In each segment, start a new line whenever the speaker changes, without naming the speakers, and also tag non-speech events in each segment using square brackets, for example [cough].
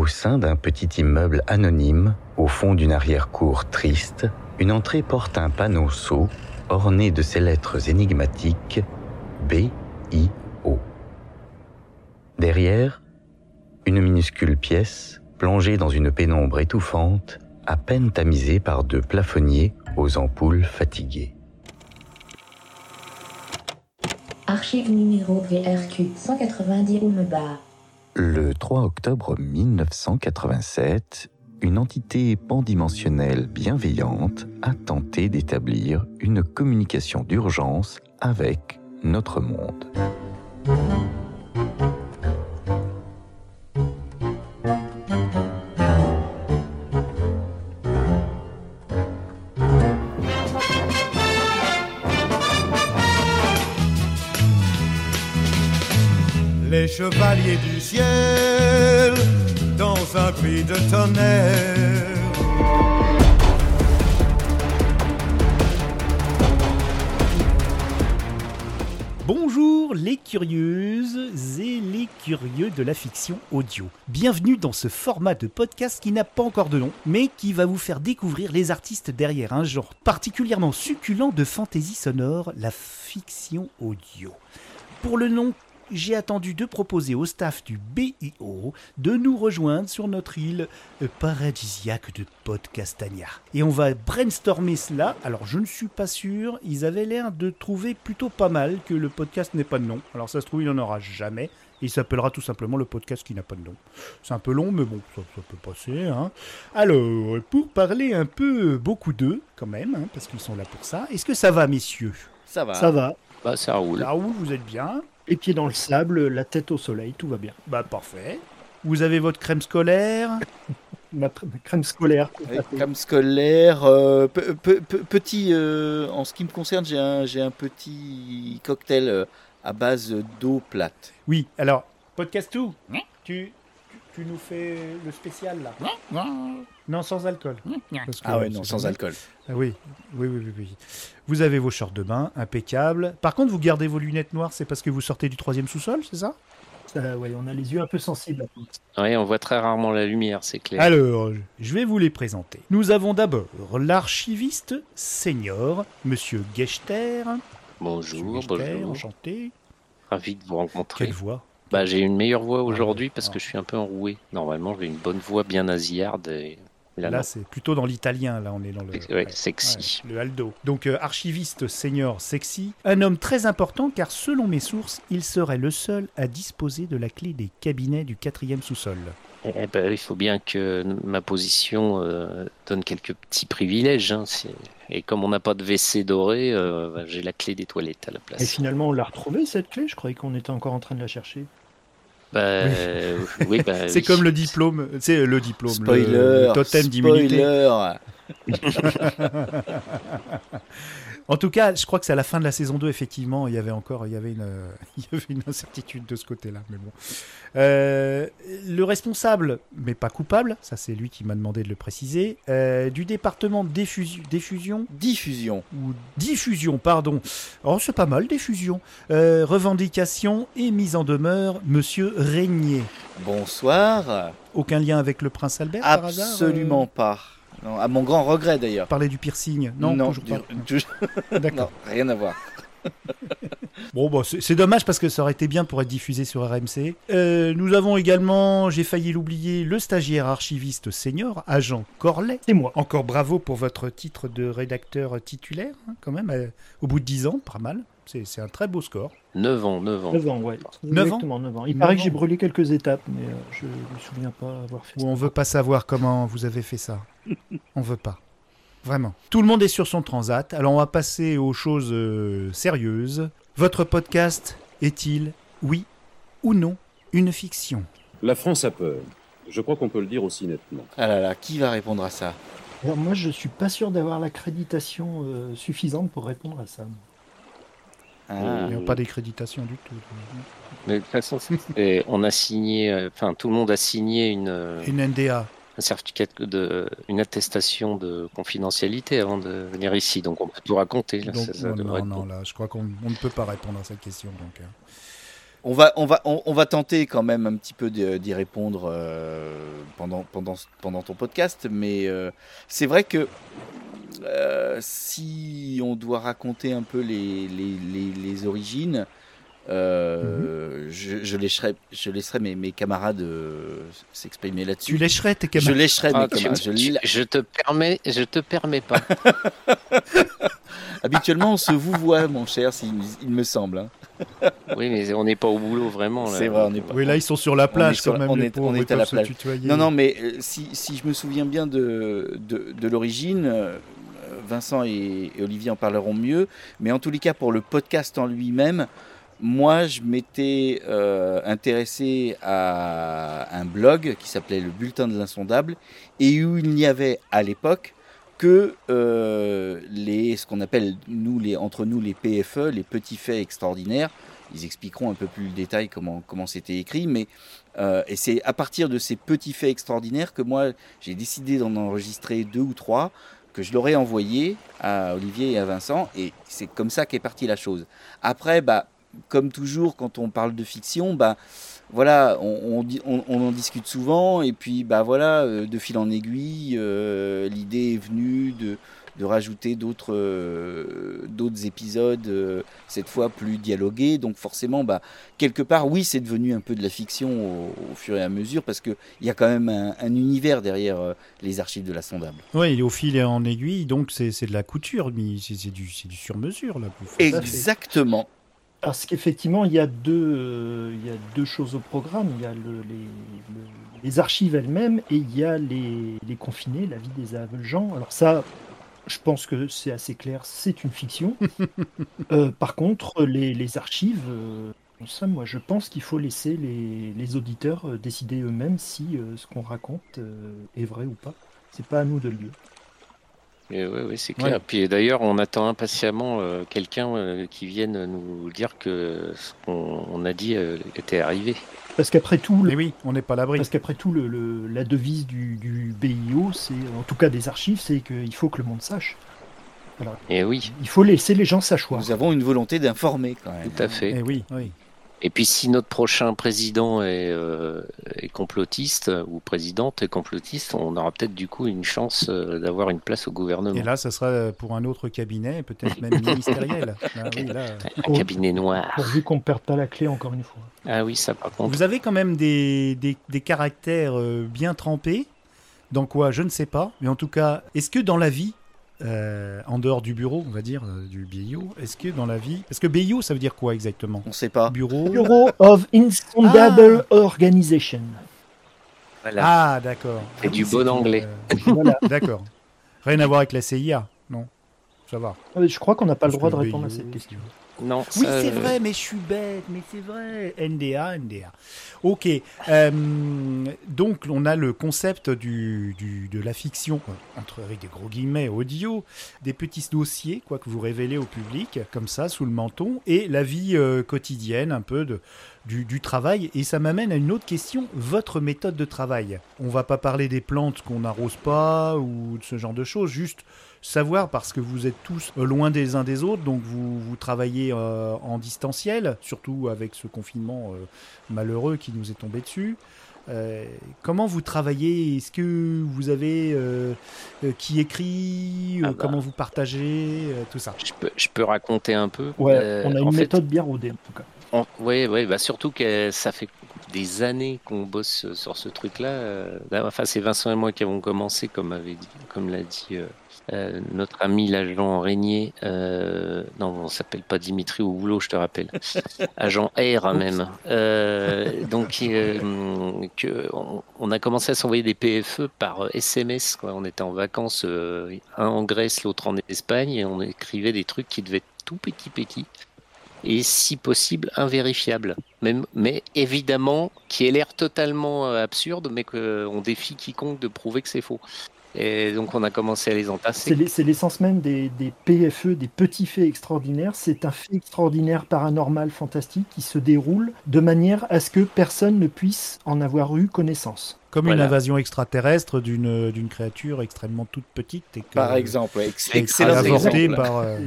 Au sein d'un petit immeuble anonyme, au fond d'une arrière-cour triste, une entrée porte un panneau sceau orné de ces lettres énigmatiques B-I-O. Derrière, une minuscule pièce, plongée dans une pénombre étouffante, à peine tamisée par deux plafonniers aux ampoules fatiguées.
Archive numéro VRQ 190 Oumeba.
Le 3 octobre 1987, une entité pandimensionnelle bienveillante a tenté d'établir une communication d'urgence avec notre monde.
Les chevaliers du ciel dans un cri de tonnerre.
Bonjour les curieuses et les curieux de la fiction audio. Bienvenue dans ce format de podcast qui n'a pas encore de nom, mais qui va vous faire découvrir les artistes derrière un genre particulièrement succulent de fantaisie sonore, la fiction audio. Pour le nom j'ai attendu de proposer au staff du BIO de nous rejoindre sur notre île euh, paradisiaque de Podcastania. Et on va brainstormer cela. Alors je ne suis pas sûr, ils avaient l'air de trouver plutôt pas mal que le podcast n'ait pas de nom. Alors ça se trouve, il n'en aura jamais. Il s'appellera tout simplement le podcast qui n'a pas de nom. C'est un peu long, mais bon, ça, ça peut passer. Hein. Alors, pour parler un peu beaucoup d'eux, quand même, hein, parce qu'ils sont là pour ça, est-ce que ça va, messieurs?
Ça va.
Ça va.
Bah, ça roule.
Là où vous êtes bien
Les pieds dans le sable, la tête au soleil, tout va bien.
Bah parfait. Vous avez votre crème scolaire [laughs]
Ma, crème scolaire.
Crème scolaire, euh, pe- pe- pe- petit, euh, en ce qui me concerne, j'ai un, j'ai un petit cocktail euh, à base d'eau plate.
Oui, alors, podcast tout tu, tu nous fais le spécial là Non, sans alcool. Parce que,
Ah ouais, non, sans alcool.
Ah oui, oui, oui, oui, oui. Vous avez vos shorts de bain, impeccable. Par contre, vous gardez vos lunettes noires, c'est parce que vous sortez du troisième sous-sol, c'est ça?
Ça, ouais, on a les yeux un peu sensibles.
Oui, on voit très rarement la lumière, c'est clair.
Alors, je vais vous les présenter. Nous avons d'abord l'archiviste senior, Monsieur Gechter. Monsieur
bonjour,
Gechter,
bonjour.
enchanté.
Ravi de vous rencontrer.
Quelle voix
Bah, j'ai une meilleure voix aujourd'hui parce
Ah.
que je suis un peu enroué. Normalement, j'ai une bonne voix bien nasillarde. Et... Là,
c'est plutôt dans l'italien, là, on est dans le...
Ouais, sexy.
Ouais, le Aldo. Donc, euh, archiviste senior sexy, un homme très important car, selon mes sources, il serait le seul à disposer de la clé des cabinets du quatrième sous-sol.
Eh ben, il faut bien que ma position euh, donne quelques petits privilèges. hein. Et comme on n'a pas de WC doré, euh, bah, j'ai la clé des toilettes à la
Et
place.
finalement, on l'a retrouvée cette clé? Je croyais qu'on était encore en train de la chercher.
Bah, euh, oui, bah, [laughs]
C'est
oui.
comme le diplôme, c'est le diplôme, le-
Spoiler,
le, totem d'immunité. [laughs] En tout cas, je crois que c'est à la fin de la saison 2, effectivement, il y avait encore il y avait une, euh, [laughs] il y avait une incertitude de ce côté-là. Mais bon. Euh, le responsable, mais pas coupable, ça c'est lui qui m'a demandé de le préciser, euh, du département diffusion, diffusion?
Diffusion.
ou diffusion, pardon. Oh, c'est pas mal, diffusion. Euh, revendication et mise en demeure, monsieur Régnier.
Bonsoir.
Aucun lien avec le prince Albert par hasard
Absolument pas. Non, à mon grand regret d'ailleurs.
Parler du piercing Non, toujours
du-
pas.
toujours- [laughs]
D'accord.
non, rien à voir. [laughs]
Bon, bah, c'est c'est dommage parce que ça aurait été bien pour être diffusé sur RMC. Euh, nous avons également, j'ai failli l'oublier, le stagiaire archiviste senior, agent Corlet.
C'est moi.
Encore bravo pour votre titre de rédacteur titulaire, hein, quand même, euh, au bout de 10 ans, pas mal. C'est un très beau score.
9 ans, 9 ans.
9 ans, ouais.
Neuf
Exactement, 9 ans. Il
Neuf
paraît que
ans.
j'ai brûlé quelques étapes, mais euh, je me souviens pas avoir fait
Ou
ça.
on veut pas savoir comment vous avez fait ça. [laughs] On veut pas. Vraiment. Tout le monde est sur son transat, alors on va passer aux choses euh, sérieuses. Votre podcast est-il, oui ou non, une fiction?
La France a peur. Je crois qu'on peut le dire aussi nettement.
Ah là là, qui va répondre à ça?
Alors, moi, je suis pas sûr d'avoir l'accréditation euh, suffisante pour répondre à ça.
Ah.
Il n'y a pas d'accréditation du tout.
Mais de toute façon, c'est- on a signé, enfin, tout le monde a signé une,
Une NDA.
un certificat de, une attestation de confidentialité avant de venir ici. Donc, on peut tout raconter. Là,
Donc,
ça, ça
non, non, là, je crois qu'on on ne peut pas répondre à cette question. Donc, euh.
On va, on, va, on, on va tenter quand même un petit peu de- d'y répondre euh, pendant, pendant, pendant ton podcast, mais euh, c'est vrai que euh, si on doit raconter un peu les, les, les, les origines, euh, je, je laisserai, je laisserai mes, mes camarades euh, s'exprimer
Tu
là-dessus.
lècherais tes
Je
camarades.
Ah,
mes
tu-
camarades. Je
tu- je te permets, je te permets pas. [laughs]
Habituellement, on se vous voit, mon cher, s'il- il me semble. hein. [laughs]
oui, mais on n'est pas au boulot vraiment.
C'est vrai, on n'est pas.
Oui, là, ils sont sur la plage quand même.
on est- on est à la plage. Non, non, mais euh, si, si je me souviens bien de, de, de l'origine, euh, Vincent et, Olivier en parleront mieux, mais en tous les cas, pour le podcast en lui-même, moi, je m'étais euh, intéressé à un blog qui s'appelait le Bulletin de l'Insondable, et où il n'y avait à l'époque que euh, les, ce qu'on appelle nous, les, entre nous les PFE, les petits faits extraordinaires. Ils expliqueront un peu plus le détail comment comment c'était écrit, mais euh, c'est à partir de ces petits faits extraordinaires que moi j'ai décidé d'en enregistrer deux ou trois, que je leur ai envoyé à Olivier et à Vincent, et c'est comme ça qu'est partie la chose. Après, bah, comme toujours, quand on parle de fiction, bah, voilà, on en discute souvent, et puis bah voilà, euh, de fil en aiguille, euh, l'idée est venue de, de rajouter d'autres euh, d'autres épisodes, euh, cette fois plus dialogués. Donc forcément, bah, quelque part, oui, c'est devenu un peu de la fiction au, au fur et à mesure, parce qu'il y a quand même un, un univers derrière euh, les archives de la sondable.
Oui, il est au fil et en aiguille, donc c'est c'est de la couture, mais c'est c'est du, du sur-mesure.
Exactement.
Parce qu'effectivement, il y a deux, euh, il y a deux choses au programme. Il y a le- les, le- les archives elles-mêmes et il y a les, les confinés, la vie des aveugles gens. Alors ça, je pense que c'est assez clair, c'est une fiction. [laughs] Euh, par contre, les, les archives, euh, ça, moi, je pense qu'il faut laisser les, les auditeurs euh, décider eux-mêmes si euh, ce qu'on raconte euh, est vrai ou pas. C'est pas à nous de le dire.
Et ouais, ouais, c'est clair.
Ouais.
Puis d'ailleurs, on attend impatiemment euh, quelqu'un euh, qui vienne nous dire que ce qu'on on a dit euh, était arrivé.
Parce qu'après tout, le,
Mais oui, on n'est pas l'abri.
Parce qu'après tout, le, le- la devise du, du BIO, c'est, en tout cas des archives, c'est qu'il faut que le monde sache. Alors,
Et oui,
il faut laisser les gens s'asseoir.
Nous avons une volonté d'informer quand même.
tout à fait.
Eh oui, oui.
Et puis si notre prochain président est, euh, est complotiste ou présidente est complotiste, on aura peut-être du coup une chance euh, d'avoir une place au gouvernement.
Et là, ça sera pour un autre cabinet, peut-être même [laughs] ministériel. Ah oui, là.
Un cabinet noir.
Pourvu qu'on ne perde pas la clé encore une fois.
Ah oui, ça par contre.
Vous avez quand même des, des, des caractères euh, bien trempés. Dans quoi? Je ne sais pas. Mais en tout cas, est-ce que dans la vie, euh, en dehors du bureau, on va dire, euh, du BIO, est-ce que dans la vie. Parce que BIO, ça veut dire quoi exactement?
On sait pas.
Bureau?
Bureau of Insondable Organization.
Voilà.
Ah, d'accord.
C'est
Ah
du bon anglais.
euh,
Voilà. [laughs]
D'accord. Rien à voir avec la CIA, non? Ça va.
Euh, Je crois qu'on n'a pas le droit de répondre à cette question.
Non,
Oui,
ça,
c'est
euh,
vrai, mais je suis bête, mais c'est vrai. NDA, NDA. Ok. euh, donc, on a le concept du, du- de la fiction, entre avec des gros guillemets, audio, des petits dossiers, quoi, que vous révélez au public, comme ça, sous le menton, et la vie euh, quotidienne, un peu de, du, du travail. Et ça m'amène à une autre question, votre méthode de travail. On va pas parler des plantes qu'on n'arrose pas ou de ce genre de choses, juste savoir parce que vous êtes tous euh, loin des uns des autres, donc vous, vous travaillez euh, en distanciel, surtout avec ce confinement euh, malheureux qui nous est tombé dessus. Euh, comment vous travaillez? Est-ce que vous avez euh, euh, qui écrit?
Ah bah.
Comment vous partagez euh, Tout ça?
je peux, je peux raconter un peu.
Ouais,
Euh,
on a
en
une
fait,
méthode bien rodée en tout cas.
On- ouais, ouais, bah surtout que ça fait des années qu'on bosse sur ce truc-là. euh, Enfin, c'est Vincent et moi qui avons commencé, comme avait dit, comme l'a dit euh, notre ami l'agent Régnier. Euh, non, on s'appelle pas Dimitri au boulot, je te rappelle. [laughs] agent R même. Euh, donc, que on, on a commencé à s'envoyer des PFE par SMS. Quoi. On était en vacances, un en Grèce, l'autre en Espagne, et on écrivait des trucs qui devaient être tout petits, petits et si possible invérifiable. Même, mais évidemment, qui ait l'air totalement absurde, mais qu'on défie quiconque de prouver que c'est faux. Et donc on a commencé à les entasser.
c'est l'essence même des, des PFE, des petits faits extraordinaires. C'est un fait extraordinaire, paranormal, fantastique qui se déroule de manière à ce que personne ne puisse en avoir eu connaissance.
Comme une invasion extraterrestre d'une créature extrêmement toute petite et que,
Par exemple, ex- excellent
avortée
exemple.
par euh,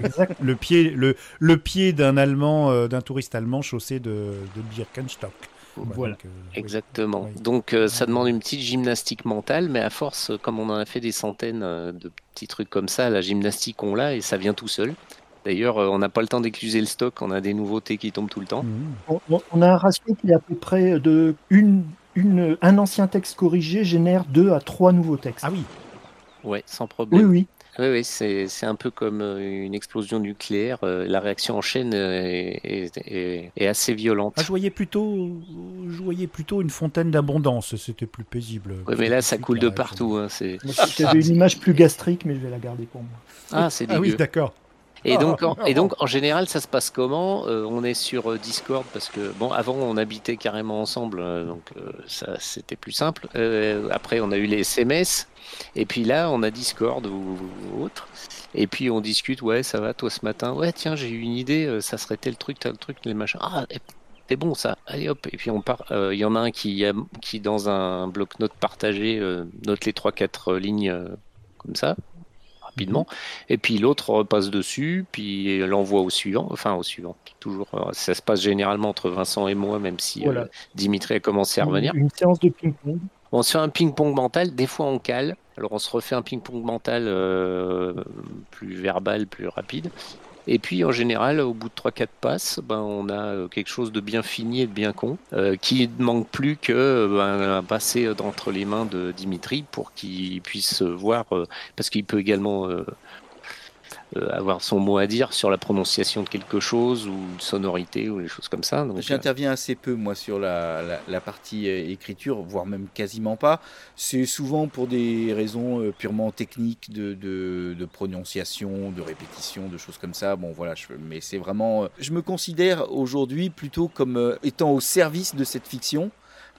le pied le, le pied d'un allemand euh, d'un touriste allemand chaussé de, de Birkenstock.
Voilà.
donc.
Exactement.
Oui.
Donc euh, ça demande une petite gymnastique mentale, mais à force, euh, comme on en a fait des centaines euh, de petits trucs comme ça, la gymnastique on l'a et ça vient tout seul. D'ailleurs, on n'a pas le temps d'écluser le stock, on a des nouveautés qui tombent tout le temps.
Mhm.
On, a un ratio qui est à peu près de une, une, un ancien texte corrigé génère deux à trois nouveaux textes.
Ah oui,
Ouais, sans problème.
oui.
Oui, oui, c'est c'est un peu comme euh, une explosion nucléaire. euh, La réaction en chaîne euh, est, est- est- est assez violente.
ah, je voyais plutôt, je voyais plutôt une fontaine d'abondance. C'était plus paisible.
Ouais, mais là, ça coule de partout. hein, c'est-
Moi, J'avais une image plus gastrique, mais je vais la garder pour moi.
Ah, c'est
Ah oui,
dégueu.
d'accord.
Et
Ah,
donc, en,
ah,
et donc, en général, ça se passe comment Euh, On est sur euh, Discord parce que, bon, avant, on habitait carrément ensemble, euh, donc euh, ça, c'était plus simple. Euh, après, on a eu les SMS, et puis là, on a Discord ou, ou autre. Et puis, on discute, ouais, ça va, toi, ce matin Ouais, tiens, j'ai eu une idée, ça serait tel truc, tel truc, les machins. Ah, eh, c'est bon, ça. Allez, hop. Et puis, on part. Il y en a un qui, qui dans un bloc-notes partagé, note les 3-4 lignes comme ça rapidement. Et puis l'autre repasse dessus, puis l'envoie au suivant, enfin au suivant. Toujours, euh, ça se passe généralement entre Vincent et moi, même si
Voilà.
euh, Dimitri a commencé à revenir.
Une, une séance de ping-pong.
On se fait un ping-pong mental, des fois on cale. Alors on se refait un ping-pong mental euh, plus verbal, plus rapide. Et puis en général, au bout de 3-4 passes, ben, on a euh, quelque chose de bien fini et de bien con, euh, qui ne manque plus que euh, ben, passer entre les mains de Dimitri pour qu'il puisse voir, parce qu'il peut également avoir son mot à dire sur la prononciation de quelque chose ou sonorité ou des choses comme ça. Euh,
J'interviens assez peu, moi, sur la, partie euh, écriture, voire même quasiment pas. C'est souvent pour des raisons euh, purement techniques de, prononciation, de répétition, de choses comme ça. Bon, voilà, je, mais c'est vraiment. euh, Je me considère aujourd'hui plutôt comme euh, étant au service de cette fiction,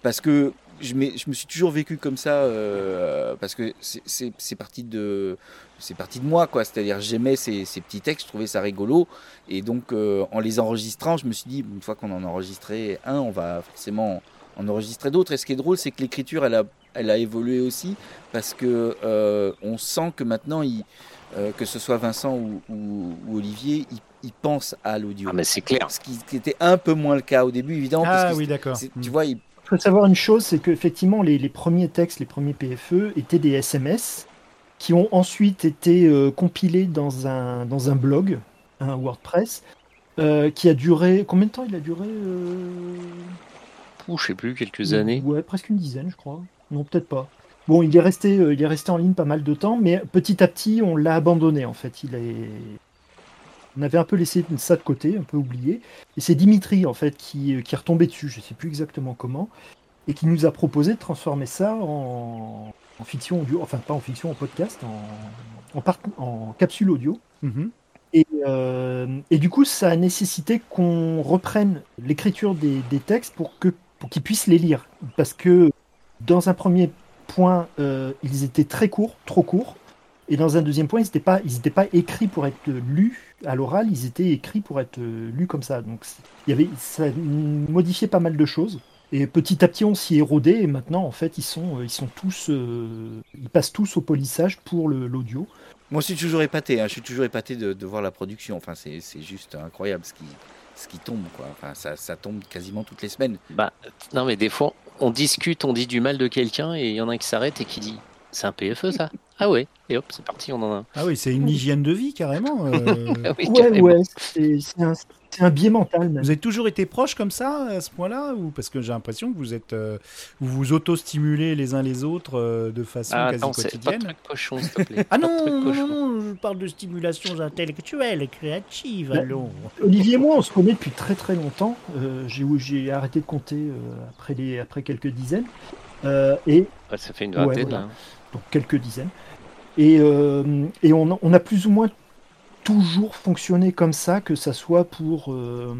parce que je, me suis toujours vécu comme ça, euh, parce que c'est parti de. C'est parti de moi, quoi. C'est-à-dire, j'aimais ces, ces petits textes, je trouvais ça rigolo. Et donc, euh, en les enregistrant, je me suis dit, une fois qu'on en a enregistré un, on va forcément en enregistrer d'autres. Et ce qui est drôle, c'est que l'écriture, elle a, elle a évolué aussi, parce que euh, on sent que maintenant, il, euh, que ce soit Vincent ou, ou- ou Olivier, ils, pensent à l'audio.
Ah, mais c'est clair.
Ce qui, était un peu moins le cas au début, évidemment. parce
Ah
que
oui, d'accord.
Tu vois, ils-
Il faut savoir une chose, c'est qu'effectivement, les, les premiers textes, les premiers PFE étaient des SMS qui ont ensuite été euh, compilés dans un, dans un blog, un WordPress, euh, qui a duré. Combien de temps il a duré euh,
Ouh, je sais plus, quelques années.
Ouais, presque une dizaine, je crois. Non, peut-être pas. Bon, il est resté, il est resté en ligne pas mal de temps, mais petit à petit, on l'a abandonné en fait. Il est... On avait un peu laissé ça de côté, un peu oublié. Et c'est Dimitri en fait qui, qui est retombé dessus, je sais plus exactement comment, et qui nous a proposé de transformer ça en, en fiction audio, enfin pas en fiction, en podcast, en, en, part- en capsule audio.
Mhm.
Et, euh, et du coup, ça a nécessité qu'on reprenne l'écriture des, des textes pour que pour qu'ils puissent les lire. Parce que dans un premier point, euh, ils étaient très courts, trop courts. Et dans un deuxième point, ils n'étaient pas, ils étaient pas écrits pour être lus à l'oral, ils étaient écrits pour être euh, lus comme ça. Donc il y avait, ça modifiait pas mal de choses. Et petit à petit, on s'y érodait. Et maintenant, en fait, ils sont, ils sont tous, euh, ils passent tous au polissage pour l'audio.
Moi, je suis toujours épaté. hein. Je suis toujours épaté de, de voir la production. Enfin, c'est c'est juste incroyable ce qui, ce qui tombe. Quoi. Enfin, ça, ça tombe quasiment toutes les semaines.
Bah, non, mais des fois, on discute, on dit du mal de quelqu'un et il y en a un qui s'arrête et qui dit C'est un PFE ça Ah ouais, et hop, c'est parti, on en a un.
Ah oui, c'est une hygiène de vie carrément. euh. [laughs]
Ah oui,
Ouais,
carrément.
ouais, c'est c'est un, c'est un biais mental. Même.
Vous avez toujours été proches comme ça à ce point-là ou parce que j'ai l'impression que vous êtes euh, vous vous auto-stimulez les uns les autres euh, de façon
Ah,
quasi
attends, c'est pas de
quotidienne.
truc cochon, s'il te plaît. [laughs]
Ah
Pas de
non,
truc
non,
cochon.
non, non, je parle de stimulation intellectuelle et créative.
Bah,
allons.
Olivier et moi, on se connaît depuis très très longtemps. Euh, j'ai arrêté de compter euh, après, les, après quelques dizaines. Euh, et
Ouais, ça fait une
Ouais,
vingtaine.
voilà.
hein.
Donc quelques dizaines. Et, euh, et on, on a plus ou moins toujours fonctionné comme ça, que ça soit pour, euh,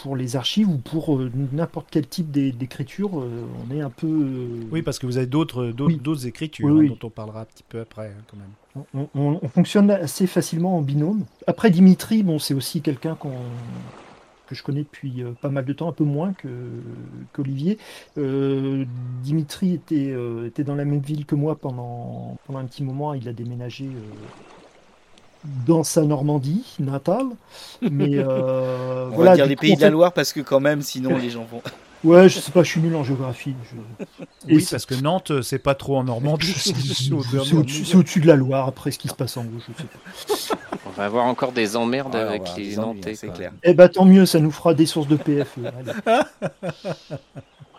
pour les archives ou pour euh, n'importe quel type d'é- d'écriture. on est un peu.
Oui, parce que vous avez d'autres d'autres
Oui.
écritures
Oui,
hein, dont on parlera un petit peu après hein, quand même.
on, on- on fonctionne assez facilement en binôme. Après Dimitri, bon, c'est aussi quelqu'un qu'on que je connais depuis euh, pas mal de temps, un peu moins que qu'Olivier. Euh, Dimitri était, euh, était dans la même ville que moi pendant, pendant un petit moment. Il a déménagé euh, dans sa Normandie natale. Mais [laughs]
On
voilà,
va dire les pays de la Loire parce que quand même, sinon les gens vont.
Ouais, je sais pas, je suis nul en géographie. je-
Oui, parce que Nantes, c'est pas trop en Normandie. [laughs] c'est
au-dessus de la Loire, après ce qui se passe en haut, je sais pas.
On va avoir encore des emmerdes avec les Nantais.
c'est clair.
Eh bah tant mieux, ça nous fera des sources de PFE. [laughs]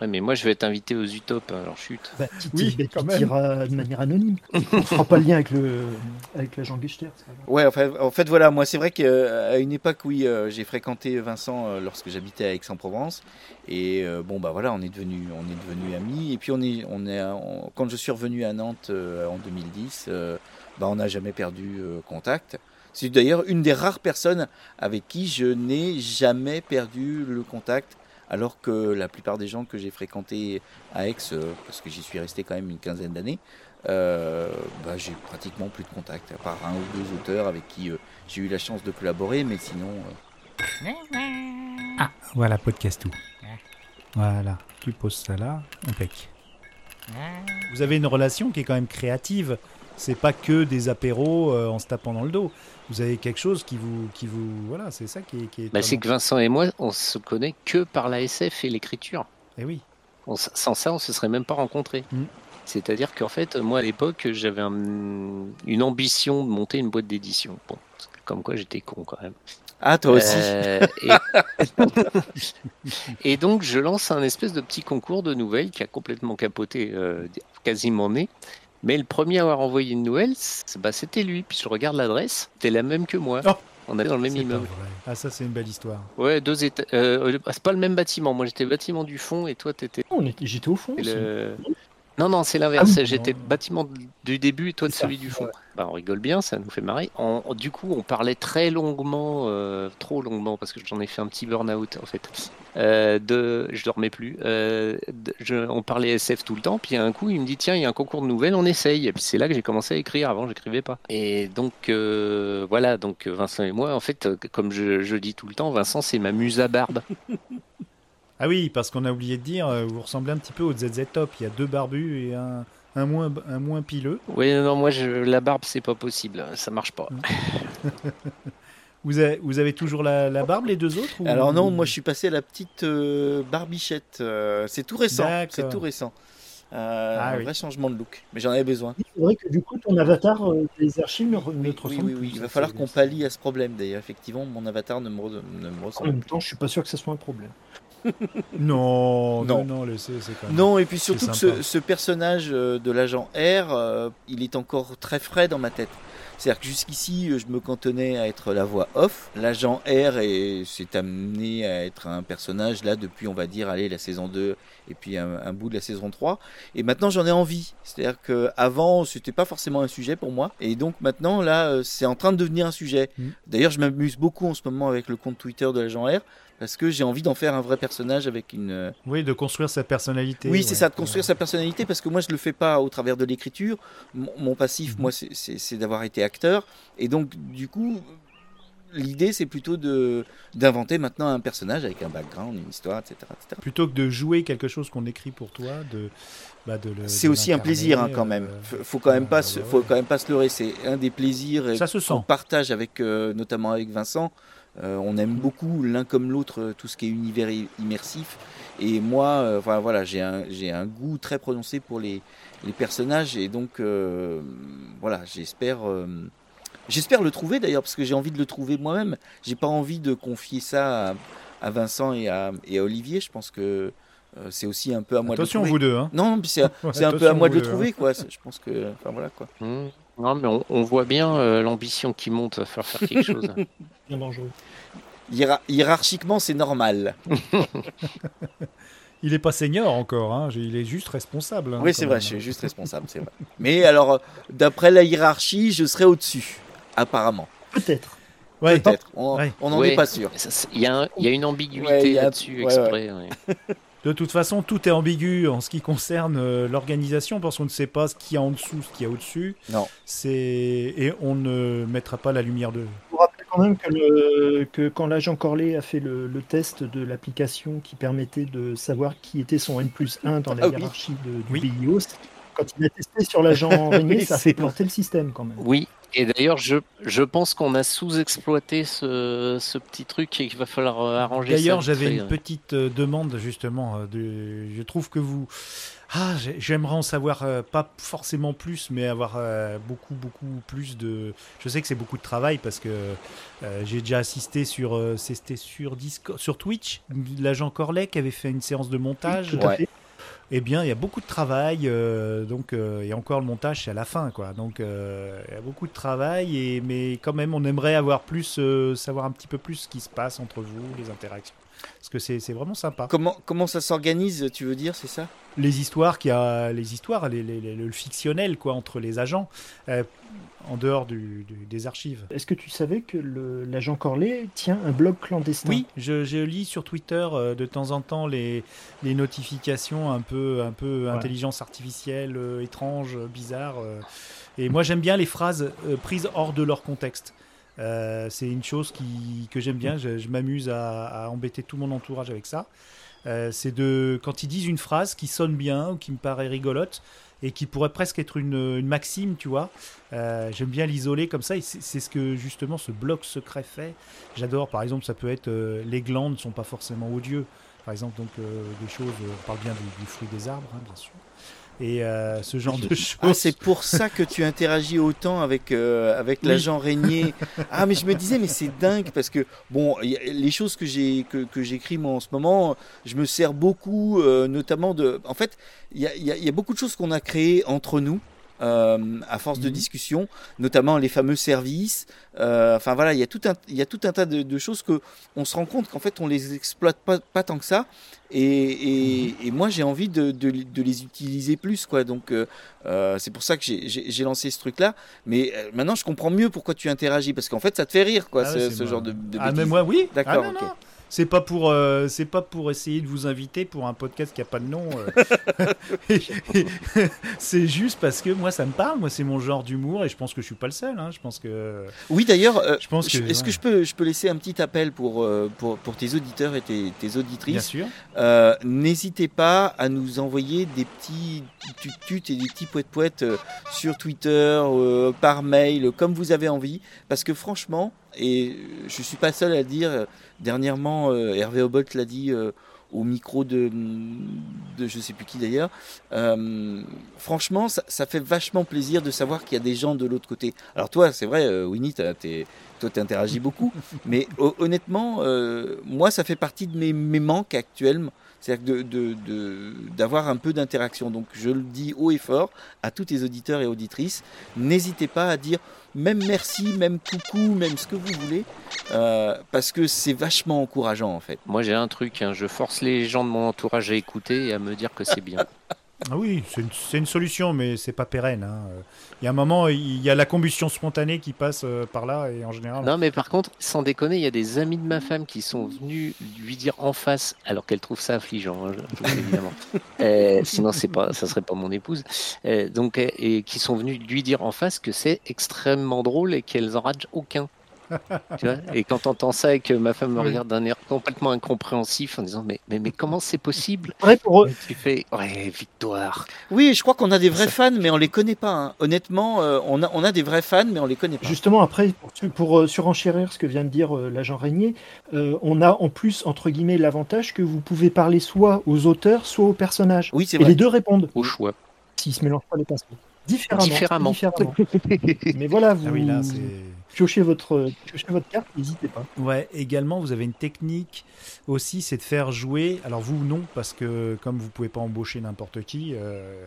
Ouais, mais moi, je vais être invité aux Utopes, alors chute.
Bah, tu
Oui,
bah,
quand
tu
même.
de manière anonyme. [laughs] On fera pas le lien avec le avec l'agent grave.
Ouais, en fait, en fait, voilà, moi c'est vrai qu'à une époque, oui, euh, j'ai fréquenté Vincent euh, lorsque j'habitais à Aix-en-Provence. Et euh, bon, bah voilà, on est devenus on est devenu amis. Et puis on est, on est, on- quand je suis revenu à Nantes euh, en 2010, euh, bah, on n'a jamais perdu euh, contact. C'est d'ailleurs une des rares personnes avec qui je n'ai jamais perdu le contact. Alors que la plupart des gens que j'ai fréquentés à Aix, euh, parce que j'y suis resté quand même une quinzaine d'années, euh, bah, j'ai pratiquement plus de contact, à part un ou deux auteurs avec qui euh, j'ai eu la chance de collaborer, mais sinon, euh,
Ah, voilà, podcast tout. Voilà, tu poses ça là, impec. Vous avez une relation qui est quand même créative. C'est pas que des apéros euh, en se tapant dans le dos. Vous avez quelque chose qui vous, qui vous, voilà, c'est ça qui est. Qui est
Bah, c'est que Vincent et moi, on se connaît que par la SF et l'écriture.
Eh oui.
On sans ça, on se serait même pas rencontrés.
Mm.
C'est-à-dire qu'en fait, moi à l'époque, j'avais un- une ambition de monter une boîte d'édition. Bon, comme quoi j'étais con quand même.
ah toi aussi.
Euh, et... [laughs] et donc, je lance un espèce de petit concours de nouvelles qui a complètement capoté, euh, quasiment né. Mais le premier à avoir envoyé une nouvelle, c'est- bah, c'était lui. Puis je regarde l'adresse, c'était la même que moi.
Oh.
On est dans le même immeuble.
Ah, ça, c'est une belle histoire.
Ouais, deux étages. Euh, c'est pas le même bâtiment. Moi, j'étais bâtiment du fond et toi, t'étais
On était- J'étais au fond.
le. Non, non, c'est l'inverse.
Ah oui,
J'étais bâtiment du début et toi de celui du fond.
ouais.
Bah, on rigole bien, ça nous fait marrer. Du coup, on parlait très longuement, euh, trop longuement, parce que j'en ai fait un petit burn-out en fait. Euh, de, je dormais plus. Euh, je- on parlait SF tout le temps, puis un coup, il me dit tiens, il y a un concours de nouvelles, on essaye. Et puis c'est là que j'ai commencé à écrire. Avant, j'écrivais pas. Et donc voilà, donc Vincent et moi, en fait, comme je, je dis tout le temps, Vincent, c'est ma muse à barbe.
Ah oui, parce qu'on a oublié de dire, vous ressemblez un petit peu au ZZ Top. Il y a deux barbus et un, un moins, un moins pileux.
Oui, non, moi, je, la barbe, c'est pas possible, ça marche pas. [laughs]
Vous avez, vous avez toujours la, la barbe, les deux autres ou-
Alors non, moi je suis passé à la petite euh, barbichette. euh, c'est tout récent. C'est tout récent. Euh,
Ah
un
oui.
vrai changement de look. Mais j'en avais besoin.
C'est vrai que du coup, ton avatar euh, des archives ne,
Oui,
te
oui,
ressemble
oui,
plus.
oui. Il va falloir qu'on pallie à ce problème d'ailleurs. Effectivement, mon avatar ne me, re- ne me
En
ressemble
même
plus.
temps, je suis pas sûr que ce soit un problème. [laughs]
Non,
Non.
non, laissez, c'est quand même.
Non, et puis surtout que ce, ce personnage euh, de l'agent R, euh, il est encore très frais dans ma tête. C'est-à-dire que jusqu'ici, euh, je me cantonnais à être la voix off. L'agent R est- s'est amené à être un personnage là depuis, on va dire, allez, la saison 2 et puis un, un bout de la saison 3. Et maintenant, j'en ai envie. C'est-à-dire que avant, c'était pas forcément un sujet pour moi. Et donc maintenant, là, c'est en train de devenir un sujet.
Mm.
D'ailleurs, je m'amuse beaucoup en ce moment avec le compte Twitter de l'agent R parce que j'ai envie d'en faire un vrai personnage avec une, euh,
Oui, de construire sa personnalité.
oui, c'est ça, de construire sa personnalité, parce que moi, je le fais pas au travers de l'écriture. Mon, mon passif,
Mhm.
moi, c'est- d'avoir été acteur. Et donc, du coup, l'idée, c'est plutôt de d'inventer maintenant un personnage avec un background, une histoire, etc. etc.
Plutôt que de jouer quelque chose qu'on écrit pour toi, de, bah.
C'est aussi un plaisir, hein, quand même.
euh,
Faut, faut quand même pas, se,
ouais,
faut quand même pas se leurrer. C'est un des plaisirs euh, qu'on partage avec, euh, notamment avec Vincent. Euh, on aime beaucoup l'un comme l'autre euh, tout ce qui est univers immersif. Et moi, euh, enfin, voilà, j'ai un, j'ai un goût très prononcé pour les, les personnages. Et donc, euh, voilà, j'espère. euh, J'espère le trouver d'ailleurs, parce que j'ai envie de le trouver moi-même. J'ai pas envie de confier ça à, à Vincent et à, et à Olivier. Je pense que euh, c'est aussi un peu à moi
Attention,
de le
vous
trouver.
deux. Hein.
Non, c'est [laughs]
Ouais,
un peu à
attention,
moi de
vous
le trouver, quoi. C'est- Je pense que, enfin voilà, quoi.
Hmm. Non, mais on, on voit bien euh, l'ambition qui monte, va falloir faire quelque chose. [laughs]
Bien dangereux.
Hiéra- hiérarchiquement, c'est normal. [laughs]
Il est pas senior encore, hein. il est juste responsable. hein,
oui, c'est vrai,
même.
je suis juste responsable, c'est vrai. Mais alors, d'après la hiérarchie, je serai au-dessus, apparemment.
Peut-être.
Ouais,
Peut-être. On
Ouais.
n'en
Ouais.
est pas sûr.
Il y, y a une ambiguïté là-dessus
ouais,
exprès. [laughs]
De toute façon, tout est ambigu en ce qui concerne euh, l'organisation parce qu'on ne sait pas ce qu'il y a en dessous, ce qu'il y a au-dessus.
Non.
C'est et on ne mettra pas la lumière de.
Je vous rappelle quand même que, le- que quand l'agent Corley a fait le, le test de l'application qui permettait de savoir qui était son N plus 1 dans la
Ah oui.
hiérarchie de, du
Oui.
BIOS, quand il a testé sur l'agent [laughs] Régnier,
Oui,
ça a fait planter le système quand même.
Oui, Et d'ailleurs, je, je pense qu'on a sous-exploité ce, ce petit truc et qu'il va falloir euh, arranger ça.
D'ailleurs, j'avais une
ouais.
petite euh, demande justement. euh, de- Je trouve que vous. Ah, j'ai- j'aimerais en savoir euh, pas forcément plus, mais avoir euh, beaucoup, beaucoup plus de. Je sais que c'est beaucoup de travail parce que euh, j'ai déjà assisté sur. euh, C'était sur Discord, sur Twitch, l'agent Corlet qui avait fait une séance de montage.
Tout à
Ouais.
fait.
Eh bien, il y a beaucoup de travail, euh, donc euh, et encore le montage c'est à la fin, quoi. Donc euh, il y a beaucoup de travail, mais quand même on aimerait avoir plus, savoir un petit peu plus ce qui se passe entre vous, les interactions, parce que c'est vraiment sympa.
Comment, comment ça s'organise, tu veux dire, c'est ça?
Les histoires qu'il y a, les histoires, les- les- les- le fictionnel quoi entre les agents, euh, en dehors du- du- des archives.
Est-ce que tu savais que le- l'agent Corlet tient un blog clandestin?
Oui, je, je lis sur Twitter euh, de temps en temps les, les notifications un peu, un peu
Ouais.
intelligence artificielle, euh, étrange, bizarre. euh. et moi, j'aime bien les phrases euh, prises hors de leur contexte. Euh, c'est une chose qui, que j'aime bien. Je, m'amuse à, embêter tout mon entourage avec ça. Euh, c'est de quand ils disent une phrase qui sonne bien ou qui me paraît rigolote et qui pourrait presque être une, une maxime, tu vois. Euh, J'aime bien l'isoler comme ça. et C'est ce que justement ce bloc secret fait. J'adore. Par exemple, ça peut être les glandes ne sont pas forcément odieux. Par exemple, donc des choses. on parle bien du, du fruit des arbres, hein, bien sûr. Et euh, ce genre de choses.
Ah, c'est pour ça que tu interagis autant avec, euh, avec
Oui.
l'agent Régnier. Ah, mais je me disais, mais c'est dingue parce que, bon, y a- les choses que j'ai que, que j'écris moi en ce moment, je me sers beaucoup, euh, notamment de. En fait, il y a, il y a- il y a beaucoup de choses qu'on a créées entre nous. Euh, à force de
Mhm.
discussion, notamment les fameux services. Euh, enfin voilà, il y a tout un, il y a tout un tas de, de choses que on se rend compte qu'en fait on les exploite pas, pas tant que ça. Et, et, et moi j'ai envie de, de, de les utiliser plus quoi. Donc euh, c'est pour ça que j'ai- lancé ce truc-là. Mais euh, maintenant, je comprends mieux pourquoi tu interagis, parce qu'en fait, ça te fait rire, quoi,
Ah
ce, genre de, de
Ah mais moi oui.
D'accord,
Ah,
ok.
non. C'est pas pour euh, c'est pas pour essayer de vous inviter pour un podcast qui a pas de nom. euh. [laughs] [laughs] C'est juste parce que moi ça me parle. Moi c'est mon genre d'humour et je pense que je suis pas le seul. hein. Je pense que
Oui, d'ailleurs, euh,
Je pense que-
est-ce que je peux, je peux laisser un petit appel pour, pour, pour tes auditeurs et tes, tes
bien
auditrices
sûr.
N'hésitez pas à nous envoyer des petits tut et des petits poètes poètes sur Twitter, par mail, comme vous avez envie, parce que franchement, et je suis pas seul à dire. euh, Dernièrement, euh, Hervé Obolt l'a dit euh, au micro de, je sais plus qui d'ailleurs. Euh, franchement, ça, fait vachement plaisir de savoir qu'il y a des gens de l'autre côté. Alors toi, c'est vrai, euh, Winnie, toi, tu interagis beaucoup, [laughs] mais ho- honnêtement, euh, moi, ça fait partie de mes, manques actuellement. C'est-à-dire d'avoir un peu d'interaction. Donc je le dis haut et fort à tous tes auditeurs et auditrices, n'hésitez pas à dire même merci, même coucou, même ce que vous voulez, euh, parce que c'est vachement encourageant en fait.
Moi, j'ai un truc, hein, je force les gens de mon entourage à écouter et à me dire que c'est bien. [laughs]
Ah oui, c'est une, solution, mais c'est pas pérenne. hein. Il y a un moment, il y a la combustion spontanée qui passe euh, par là et en général.
Non, mais par contre, sans déconner, il y a des amis de ma femme qui sont venus lui dire en face, alors qu'elle trouve ça affligeant, hein, évidemment. [laughs] Euh, sinon, c'est pas, ça serait pas mon épouse. Euh, donc, euh, et qui sont venus lui dire en face que c'est extrêmement drôle et qu'elles en aucun. Tu vois et quand t'entends ça et que ma femme me regarde d'un air complètement incompréhensif en disant mais mais, mais comment c'est possible?
Vrai pour eux.
Et Tu fais ouais victoire.
Oui, je crois qu'on a des vrais fans, mais on les connaît pas. hein. Honnêtement, euh, on, a, on a des vrais fans, mais on les connaît pas.
Justement, après, pour, pour, euh, surenchérir ce que vient de dire euh, l'agent Régnier, euh, on a en plus, entre guillemets, l'avantage que vous pouvez parler soit aux auteurs, soit aux personnages.
Oui, c'est
Et
vrai.
les deux répondent,
Au choix.
s'ils se mélangent pas les pinceaux. Différemment.
Différemment.
différemment. Mais voilà, vous
Ah oui, là, c'est.
Piochez, votre, carte, n'hésitez pas.
Ouais, également, vous avez une technique aussi, c'est de faire jouer. Alors, vous, non, parce que comme vous pouvez pas embaucher n'importe qui, euh,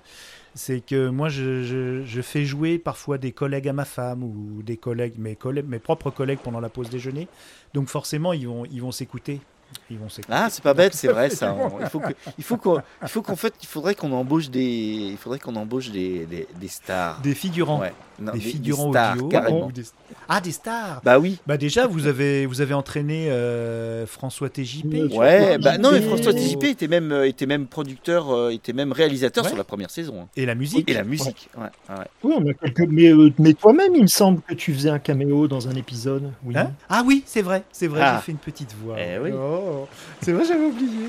c'est que moi, je fais jouer parfois des collègues à ma femme ou des collègues, mes, collègues, mes propres collègues pendant la pause déjeuner. Donc, forcément, ils vont ils vont s'écouter. Ils vont s'écouter.
Ah, c'est pas bête, c'est vrai ça. [laughs] On- Il faut que, il faut qu'on, il faut qu'en fait, il faudrait qu'on embauche des, il faudrait qu'on embauche des, des, des stars.
Des figurants.
Ouais. Non,
des, figurants
stars,
audio.
carrément.
ou des- Ah, des stars
Bah oui.
Bah déjà, vous avez, vous avez entraîné euh, François TJP.
Ouais,
bah non, mais. François TJP était même, euh, était même producteur, euh, était même réalisateur
Ouais.
sur la première saison. hein.
Et la musique.
Et la musique. Ouais, ouais.
Oui, on a quelques... Mais, euh, mais toi-même, il me semble que tu faisais un caméo dans un épisode. Oui.
Hein? Ah oui, c'est vrai, c'est vrai,
Ah.
j'ai fait une petite voix.
Eh oui.
Oh, Oh, c'est vrai, j'avais oublié.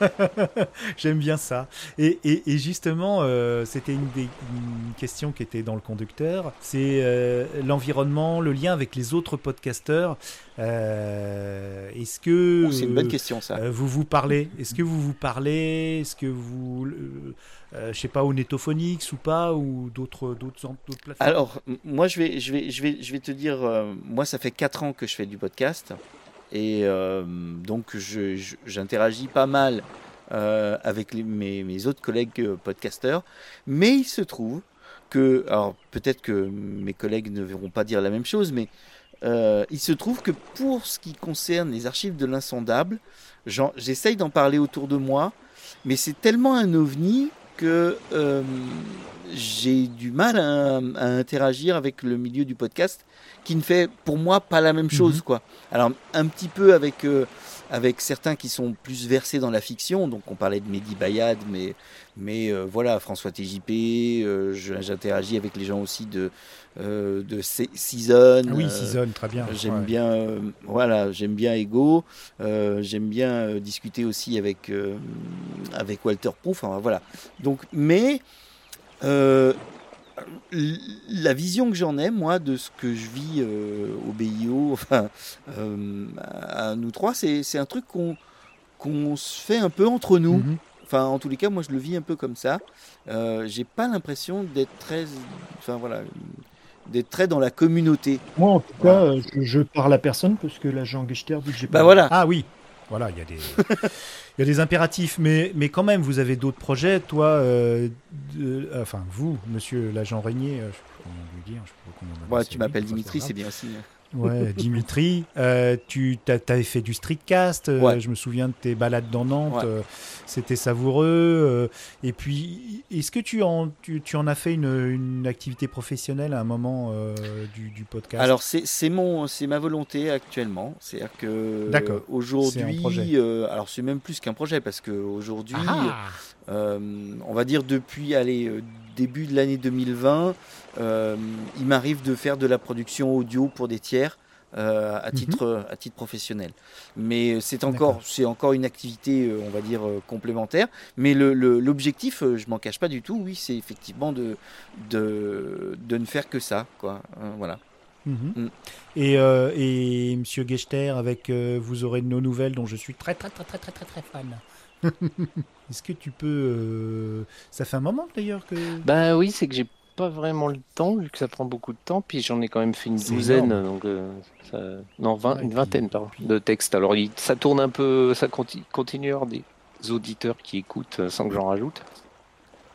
[laughs] J'aime bien ça. Et, et- et justement, euh, c'était une des une question qui était dans le conducteur. C'est euh, l'environnement, le lien avec les autres podcasteurs. Euh, Est-ce que
Oh, c'est une bonne question ça.
euh, vous vous parlez Est-ce que vous vous parlez Est-ce que vous, euh, euh, je sais pas, au Netophonix ou pas ou d'autres plateformes?
Alors, moi, je vais, je vais, je vais, je vais te dire, euh, moi, ça fait 4 ans que je fais du podcast. Et euh, donc, j'interagis pas mal euh, avec mes, autres collègues euh, podcasteurs. Mais il se trouve que, alors peut-être que mes collègues ne verront pas dire la même chose, mais il se trouve que pour ce qui concerne les archives de l'insondable, j'essaye d'en parler autour de moi, mais c'est tellement un ovni que euh, j'ai du mal à, à interagir avec le milieu du podcast qui ne fait pour moi pas la même chose
Mhm.
quoi. Alors un petit peu avec euh, avec certains qui sont plus versés dans la fiction, donc on parlait de Mehdi Bayad, mais mais euh, voilà François TJP, euh, j'interagis avec les gens aussi de euh, de Se- Season.
Ah oui,
euh,
Season, très bien.
J'aime
Ouais.
bien, voilà, j'aime bien Ego. j'aime bien discuter aussi avec avec Walter Proof. enfin, voilà. Donc, mais la vision que j'en ai, moi, de ce que je vis au BIO, [laughs] enfin, à nous trois, c'est un truc qu'on qu'on se fait un peu entre nous.
Mhm.
Enfin, en tous les cas, moi, je le vis un peu comme ça. Euh, J'ai pas l'impression d'être très, enfin voilà, d'être très dans la communauté.
Moi, en tout cas, euh, je, je parle à personne parce que l'agent Gechter dit que j'ai pas.
Bah voilà.
Ah oui, voilà, il y a des, [laughs] il y a des impératifs, mais, mais quand même, vous avez d'autres projets, toi, euh, de- enfin vous, Monsieur l'agent Régnier, euh, je sais pas comment lui dire, je sais pas comment on appelle
tu m'appelles Dimitri, c'est bien aussi.
Ouais, [laughs] Dimitri, euh, tu avais fait du streetcast, euh,
Ouais.
je me souviens de tes balades dans Nantes,
Ouais.
euh, c'était savoureux. et puis, est-ce que tu en, tu, tu en as fait une, une activité professionnelle à un moment du, du podcast?
Alors c'est c'est mon c'est ma volonté actuellement, c'est-à-dire que aujourd'hui, alors c'est même plus qu'un projet parce que aujourd'hui,
Ah
on va dire depuis allez début de l'année 2020, euh, il m'arrive de faire de la production audio pour des tiers. euh, à
Mhm.
titre à titre professionnel mais c'est encore c'est encore une activité euh, on va dire complémentaire mais le- le- l'objectif euh, je m'en cache pas du tout oui c'est effectivement de, de de ne faire que ça quoi voilà
Mhm.
Mm.
Et, euh, et Monsieur Gechter, avec euh, vous aurez de nos nouvelles dont je suis très très très très très très très fan. [laughs] Est-ce que tu peux euh, Ça fait un moment d'ailleurs que.
Bah oui, c'est que j'ai pas vraiment le temps, vu que ça prend beaucoup de temps, puis j'en ai quand même fait une douzaine,
énorme.
donc euh, ça- non, vingt-
Ouais,
une
puis-
vingtaine pardon, de textes. Alors il- ça tourne un peu, ça conti- continue à y avoir des auditeurs qui écoutent euh, sans que j'en rajoute.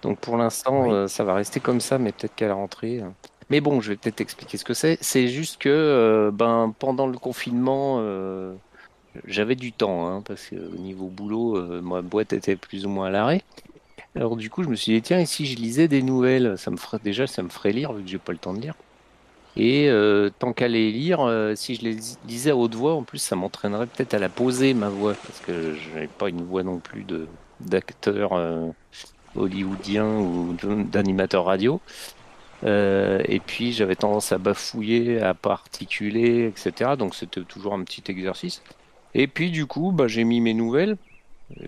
Donc pour l'instant,
Oui.
euh, ça va rester comme ça, mais peut-être qu'à la rentrée. Mais bon, je vais peut-être expliquer ce que c'est. C'est juste que euh, ben pendant le confinement, j'avais du temps, hein, parce que au niveau boulot, euh, ma boîte était plus ou moins à l'arrêt. Alors du coup, je me suis dit tiens, et si je lisais des nouvelles, ça me ferait déjà, ça me ferait lire vu que j'ai pas le temps de lire. Et euh, tant qu'à les lire, euh, si je les lisais à haute voix, en plus, ça m'entraînerait peut-être à la poser ma voix, parce que je n'ai pas une voix non plus d'acteur hollywoodien ou d'animateur radio. Et puis j'avais tendance à bafouiller, à pas articuler, etc. Donc c'était toujours un petit exercice. Et puis du coup, bah, j'ai mis mes nouvelles,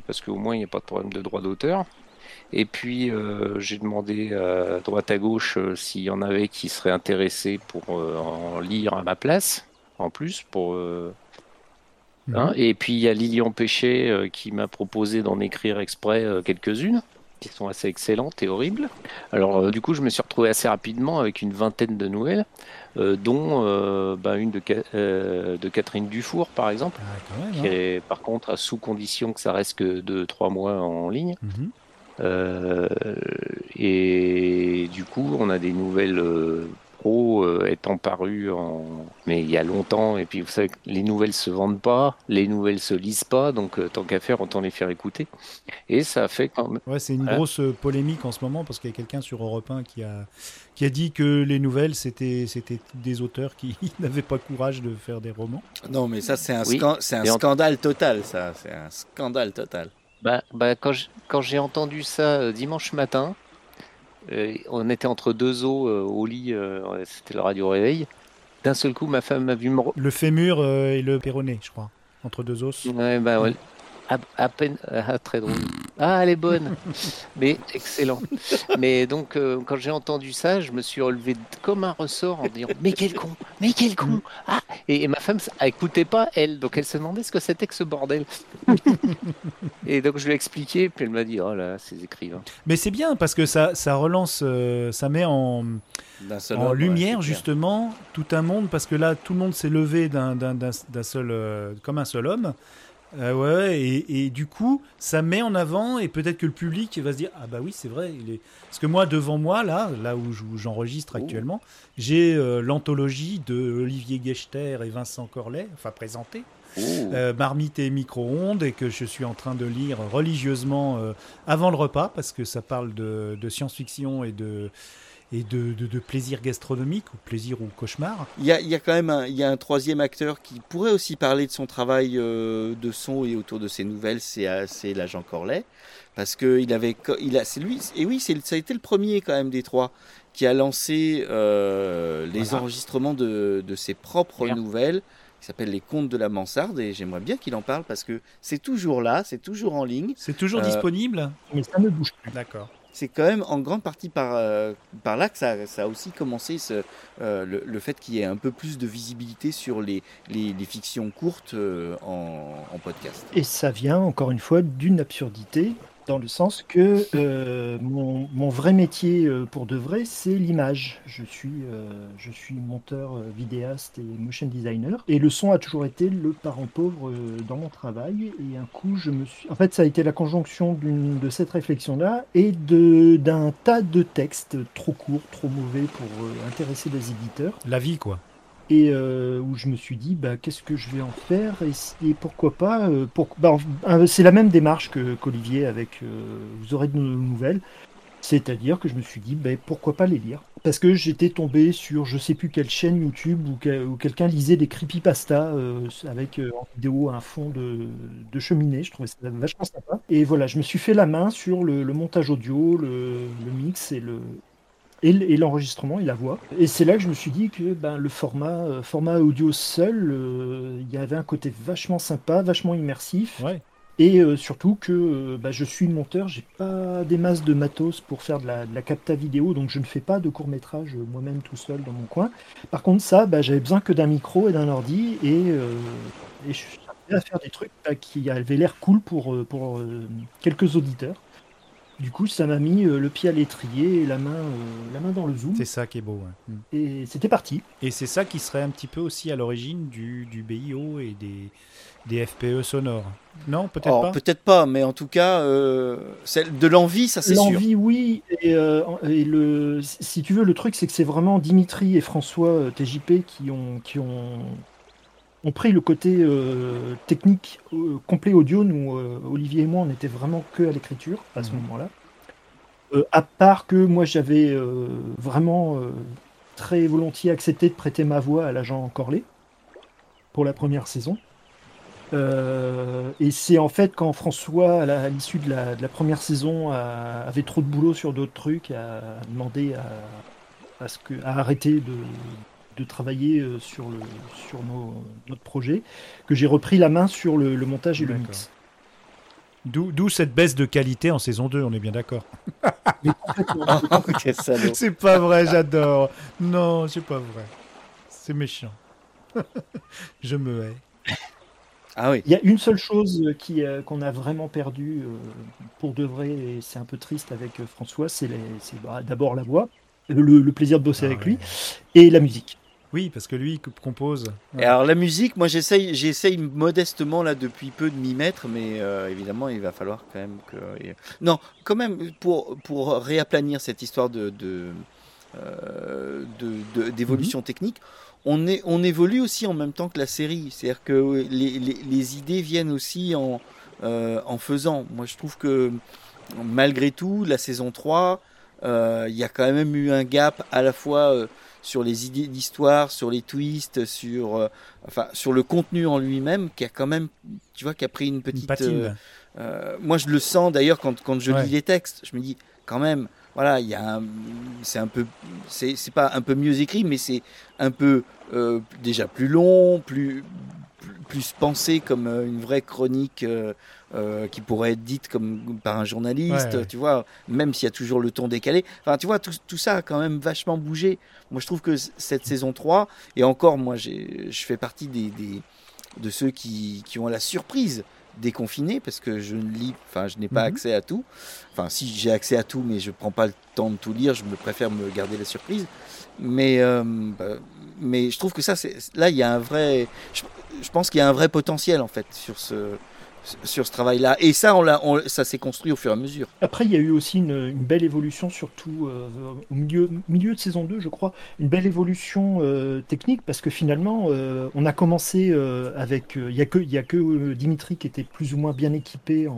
parce qu'au moins il n'y a pas de problème de droit d'auteur. Et puis euh, j'ai demandé à droite à gauche euh, s'il y en avait qui seraient intéressés pour euh, en lire à ma place, en plus, pour euh, hein. Et puis il y a Lilian Péché qui m'a proposé d'en écrire exprès quelques-unes, qui sont assez excellentes et horribles. Alors du coup, je me suis retrouvé assez rapidement avec une vingtaine de nouvelles, dont euh, bah, une de, euh, de Catherine Dufour, par exemple,
Ah,
qui
hein.
est par contre à sous condition que ça reste que de trois mois en ligne.
Mhm.
Euh, et du coup, on a des nouvelles euh, pro euh, étant parues en... mais il y a longtemps. Et puis, vous savez, que les nouvelles se vendent pas, les nouvelles se lisent pas, donc euh, tant qu'à faire, autant les faire écouter. Et ça a fait quand même.
Ouais, c'est une
Voilà.
grosse euh, polémique en ce moment parce qu'il y a quelqu'un sur Europe 1 qui a, qui a dit que les nouvelles, c'était c'était des auteurs qui [laughs] n'avaient pas courage de faire des romans.
Non, mais ça, c'est un,
Oui.
scan- c'est un
Et en-
scandale total, ça. C'est un scandale total.
Bah, bah, quand j'ai entendu ça euh, dimanche matin, on était entre deux eaux euh, au lit, euh, c'était le radio réveil. D'un seul coup, ma femme m'a vu me,
Le fémur euh, et le péroné, je crois. entre deux os.
Ouais, bah ouais. À, à peine. Ah, très drôle. Ah, elle est bonne. Mais excellent. Mais donc, euh, quand j'ai entendu ça, je me suis relevé comme un ressort en disant Mais quel con Mais quel con Ah et, et ma femme, elle écoutait pas, elle. Donc, elle se demandait ce que c'était que ce bordel. [laughs] et donc, je lui ai expliqué. Puis elle m'a dit Oh là, ces écrivains.
Mais c'est bien parce que ça, ça relance, euh, ça met en,
D'un seul
en
homme, ouais,
lumière
clair.
justement tout un monde parce que là tout le monde s'est levé d'un d'un- d'un- d'un seul euh, comme un seul homme Euh, ouais et, et du coup ça met en avant et peut-être que le public va se dire ah bah oui c'est vrai il est parce que moi devant moi là là où je- où j'enregistre
Oh.
actuellement j'ai euh, l'anthologie de Olivier Gechter et Vincent Corlet enfin présenté
Oh.
euh, Marmite et micro-ondes et que je suis en train de lire religieusement euh, avant le repas parce que ça parle de, de science-fiction et de et de, de, de plaisir gastronomique ou plaisir ou cauchemar.
Il y a, il y a quand même un, il y a un troisième acteur qui pourrait aussi parler de son travail euh, de son et autour de ses nouvelles, c'est euh, c'est l'agent Corlet. Parce que il avait, il a, c'est lui, et oui, c'est, ça a été le premier quand même des trois qui a lancé euh, les
Voilà.
enregistrements de, de ses propres
Bien.
nouvelles, qui s'appellent Les Contes de la Mansarde, et j'aimerais bien qu'il en parle parce que c'est toujours là, c'est toujours en ligne.
C'est toujours
Euh,
disponible?
Mais ça ne bouge plus.
D'accord.
C'est quand même en grande partie par, euh, là que ça, a aussi commencé euh, le, fait qu'il y ait un peu plus de visibilité sur les, fictions courtes euh, en podcast.
Et ça vient encore une fois d'une absurdité, dans le sens que euh, mon, mon vrai métier euh, pour de vrai, c'est l'image. Je suis, euh, je suis monteur, euh, vidéaste et motion designer. Et le son a toujours été le parent pauvre euh, dans mon travail. Et un coup, je me suis. En fait, ça a été la conjonction de cette réflexion-là et d'un tas de textes trop courts, trop mauvais pour intéresser les éditeurs
La vie, quoi.
Et euh, où je me suis dit bah, qu'est-ce que je vais en faire et, pourquoi pas euh, bah, c'est la même démarche qu'Olivier avec euh, vous aurez de nouvelles. C'est-à-dire que je me suis dit bah, pourquoi pas les lire. Parce que j'étais tombé sur je sais plus quelle chaîne YouTube où, que- où quelqu'un lisait des creepypasta avec en vidéo un fond de, cheminée. Je trouvais ça vachement sympa. Et voilà je me suis fait la main sur le, montage audio le mix et le et l'enregistrement et la voix. Et c'est là que je me suis dit que ben, le format, euh, format audio seul, euh, il y avait un côté vachement sympa, vachement immersif.
Ouais.
Et euh, surtout que euh, bah, je suis monteur, j'ai pas des masses de matos pour faire de la, de la capta vidéo, donc je ne fais pas de court métrage euh, moi-même tout seul dans mon coin. Par contre, ça, bah, j'avais besoin que d'un micro et d'un ordi, et, et je suis arrivé à faire des trucs bah, qui avaient l'air cool pour, pour quelques auditeurs. Du coup, ça m'a mis euh, le pied à l'étrier et la main, euh, la main dans le zoom,
C'est ça qui est beau. ouais. Mm.
et c'était parti.
Et c'est ça qui serait un petit peu aussi à l'origine du, du BIO et des, des FPE sonores. Non, peut-être pas
peut-être pas, mais en tout cas, euh, celle de l'envie, ça c'est sûr.
L'envie, oui. Et, euh, et le, si tu veux, le truc, c'est que c'est vraiment Dimitri et François euh, TJP qui ont, qui ont, ont pris le côté euh, technique euh, complet audio. Nous, euh, Olivier et moi, on était vraiment que à l'écriture à ce
Mhm.
moment-là. À part que moi, j'avais vraiment très volontiers accepté de prêter ma voix à l'agent Corlet pour la première saison. Et c'est en fait quand François, à l'issue de la, de la première saison, a- avait trop de boulot sur d'autres trucs, a demandé à, à, ce que, à arrêter de, de travailler euh, sur, le, sur nos- notre projet, que j'ai repris la main sur le, le montage et le mix.
D'où d'où cette baisse de qualité en saison 2, on est bien d'accord. [laughs]
Salaud.
C'est pas vrai, j'adore. Non, c'est pas vrai. C'est méchant. [laughs] Je me hais.
Ah oui.
Il y a une seule chose qui, euh, qu'on a vraiment perdue euh, pour de vrai, et c'est un peu triste avec euh, François, c'est, bah, d'abord la voix, le, le plaisir de bosser
Ah
avec
ouais.
lui, et la musique.
Oui, parce que lui, il compose.
Et alors la musique, moi j'essaye, j'essaye modestement là depuis peu de m'y mettre, mais euh, évidemment il va falloir quand même que non, quand même pour pour réaplanir cette histoire de de euh, de- d'évolution technique, on est on évolue aussi en même temps que la série, c'est-à-dire que les, les, les idées viennent aussi en euh, en faisant. Moi je trouve que malgré tout la saison 3 euh, il y a quand même eu un gap à la fois euh, sur les idées d'histoire, sur les twists, sur, euh, enfin, sur le contenu en lui-même, qui a quand même, tu vois, qui a pris une petite. euh, euh, moi, je le sens d'ailleurs quand, quand je
Ouais.
lis les textes. Je me dis, quand même, voilà, il y a c'est un peu, c'est, c'est pas un peu mieux écrit, mais c'est un peu euh, déjà plus long, plus, plus, plus pensé comme euh, une vraie chronique euh, euh, qui pourrait être dite comme par un journaliste,
Ouais, ouais.
tu vois, même s'il y a toujours le ton décalé. Enfin, tu vois, tout, tout ça a quand même vachement bougé. Moi, je trouve que cette saison 3, et encore, moi, j'ai- je fais partie des, des- de ceux qui, qui ont la surprise des confinés, parce que je ne lis, enfin, je n'ai pas
Mhm.
accès à tout. Enfin, si j'ai accès à tout, mais je prends pas le temps de tout lire, je me préfère me garder la surprise. Mais, euh, bah, mais je trouve que ça, c'est là, il y a un vrai. Je, je pense qu'il y a un vrai potentiel en fait sur ce sur ce travail-là. Et ça, on l'a, on- ça s'est construit au fur et à mesure.
Après, il y a eu aussi une, une belle évolution, surtout euh, au milieu, milieu de saison 2, je crois, une belle évolution euh, technique, parce que finalement, euh, on a commencé euh, avec... euh, Il y a que, il y a que Dimitri qui était plus ou moins bien équipé en,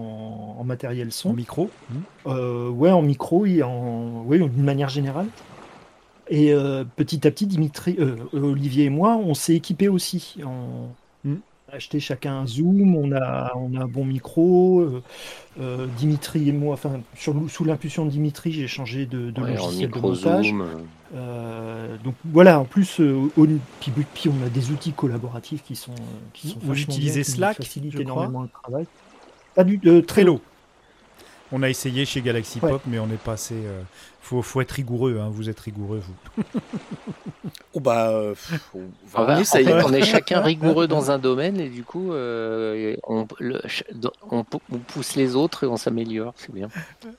en matériel
En
son.
micro.
Euh, ouais, en micro et en... Oui, d'une manière générale. Et euh, petit à petit, Dimitri, euh, Olivier et moi, on s'est équipé aussi. On
Mm.
a acheté chacun un Zoom, on a, on a un bon micro. euh, Dimitri et moi, enfin, sur, sous l'impulsion de Dimitri, j'ai changé de, de
Ouais, en
logiciel de montage.
zoom.
donc voilà, en plus, euh, au- puis, puis on a des outils collaboratifs qui sont, qui sont
Vous utilisez
bien, qui
Slack,
facilitent
je crois?
énormément le travail. Pas du euh,
Trello. On a essayé chez Galaxy
Ouais.
Pop, mais on est passé. euh, faut, faut être rigoureux. hein, Vous êtes rigoureux, vous. [laughs]
Oh bah, euh, on, va-
en fait, est chacun [laughs] rigoureux dans un domaine et du coup, euh, on, le- ch- on pou- on pousse les autres et on s'améliore. C'est bien.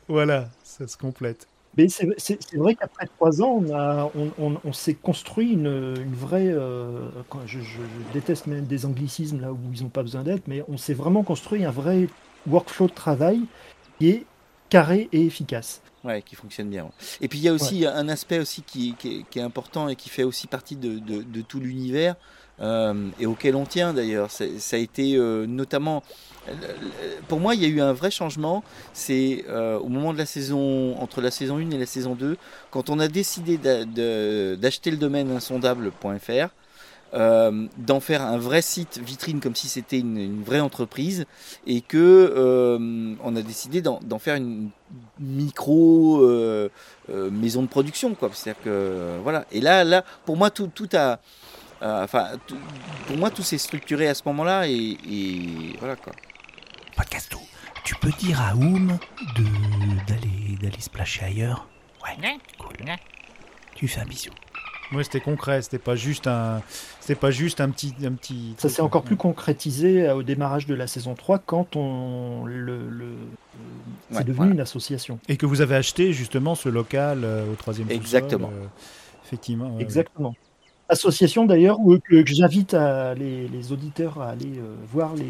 Voilà, ça se complète.
Mais c'est c'est- c'est vrai qu'après trois ans, on, a- on, on- on s'est construit une, une vraie. euh, quand- je, je- je déteste même des anglicismes là où ils n'ont pas besoin d'être, mais on s'est vraiment construit un vrai workflow de travail qui est carré et efficace.
Ouais, qui fonctionne bien. Et puis il y a aussi un aspect aussi qui, qui est, qui est important et qui fait aussi partie de, de- de tout l'univers euh, et auquel on tient d'ailleurs. Ça a été euh, notamment, pour moi, il y a eu un vrai changement. C'est euh, au moment de la saison, entre la saison 1 et la saison 2, quand on a décidé d'acheter le domaine insondable.fr. euh, d'en faire un vrai site vitrine comme si c'était une, une vraie entreprise et que euh, on a décidé d'en d'en faire une micro euh, euh, maison de production quoi. C'est-à-dire que voilà. Et là là pour moi tout tout a euh, enfin tout- pour moi tout s'est structuré à ce moment-là et, et voilà quoi.
Podcasto, tu peux dire à Oum de d'aller d'aller se placer ailleurs? Ouais, cool. Tu fais un bisou. Ouais, c'était concret, c'était pas juste un c'était pas juste un petit un petit
Ça s'est encore plus concrétisé euh, au démarrage de la saison 3 quand on le, le- c'est
Ouais,
devenu
voilà.
une association.
Et que vous avez acheté justement ce local euh, au troisième
Exactement.
euh, effectivement.
Exactement. Association d'ailleurs où que, que j'invite à les, les auditeurs à aller euh, voir les,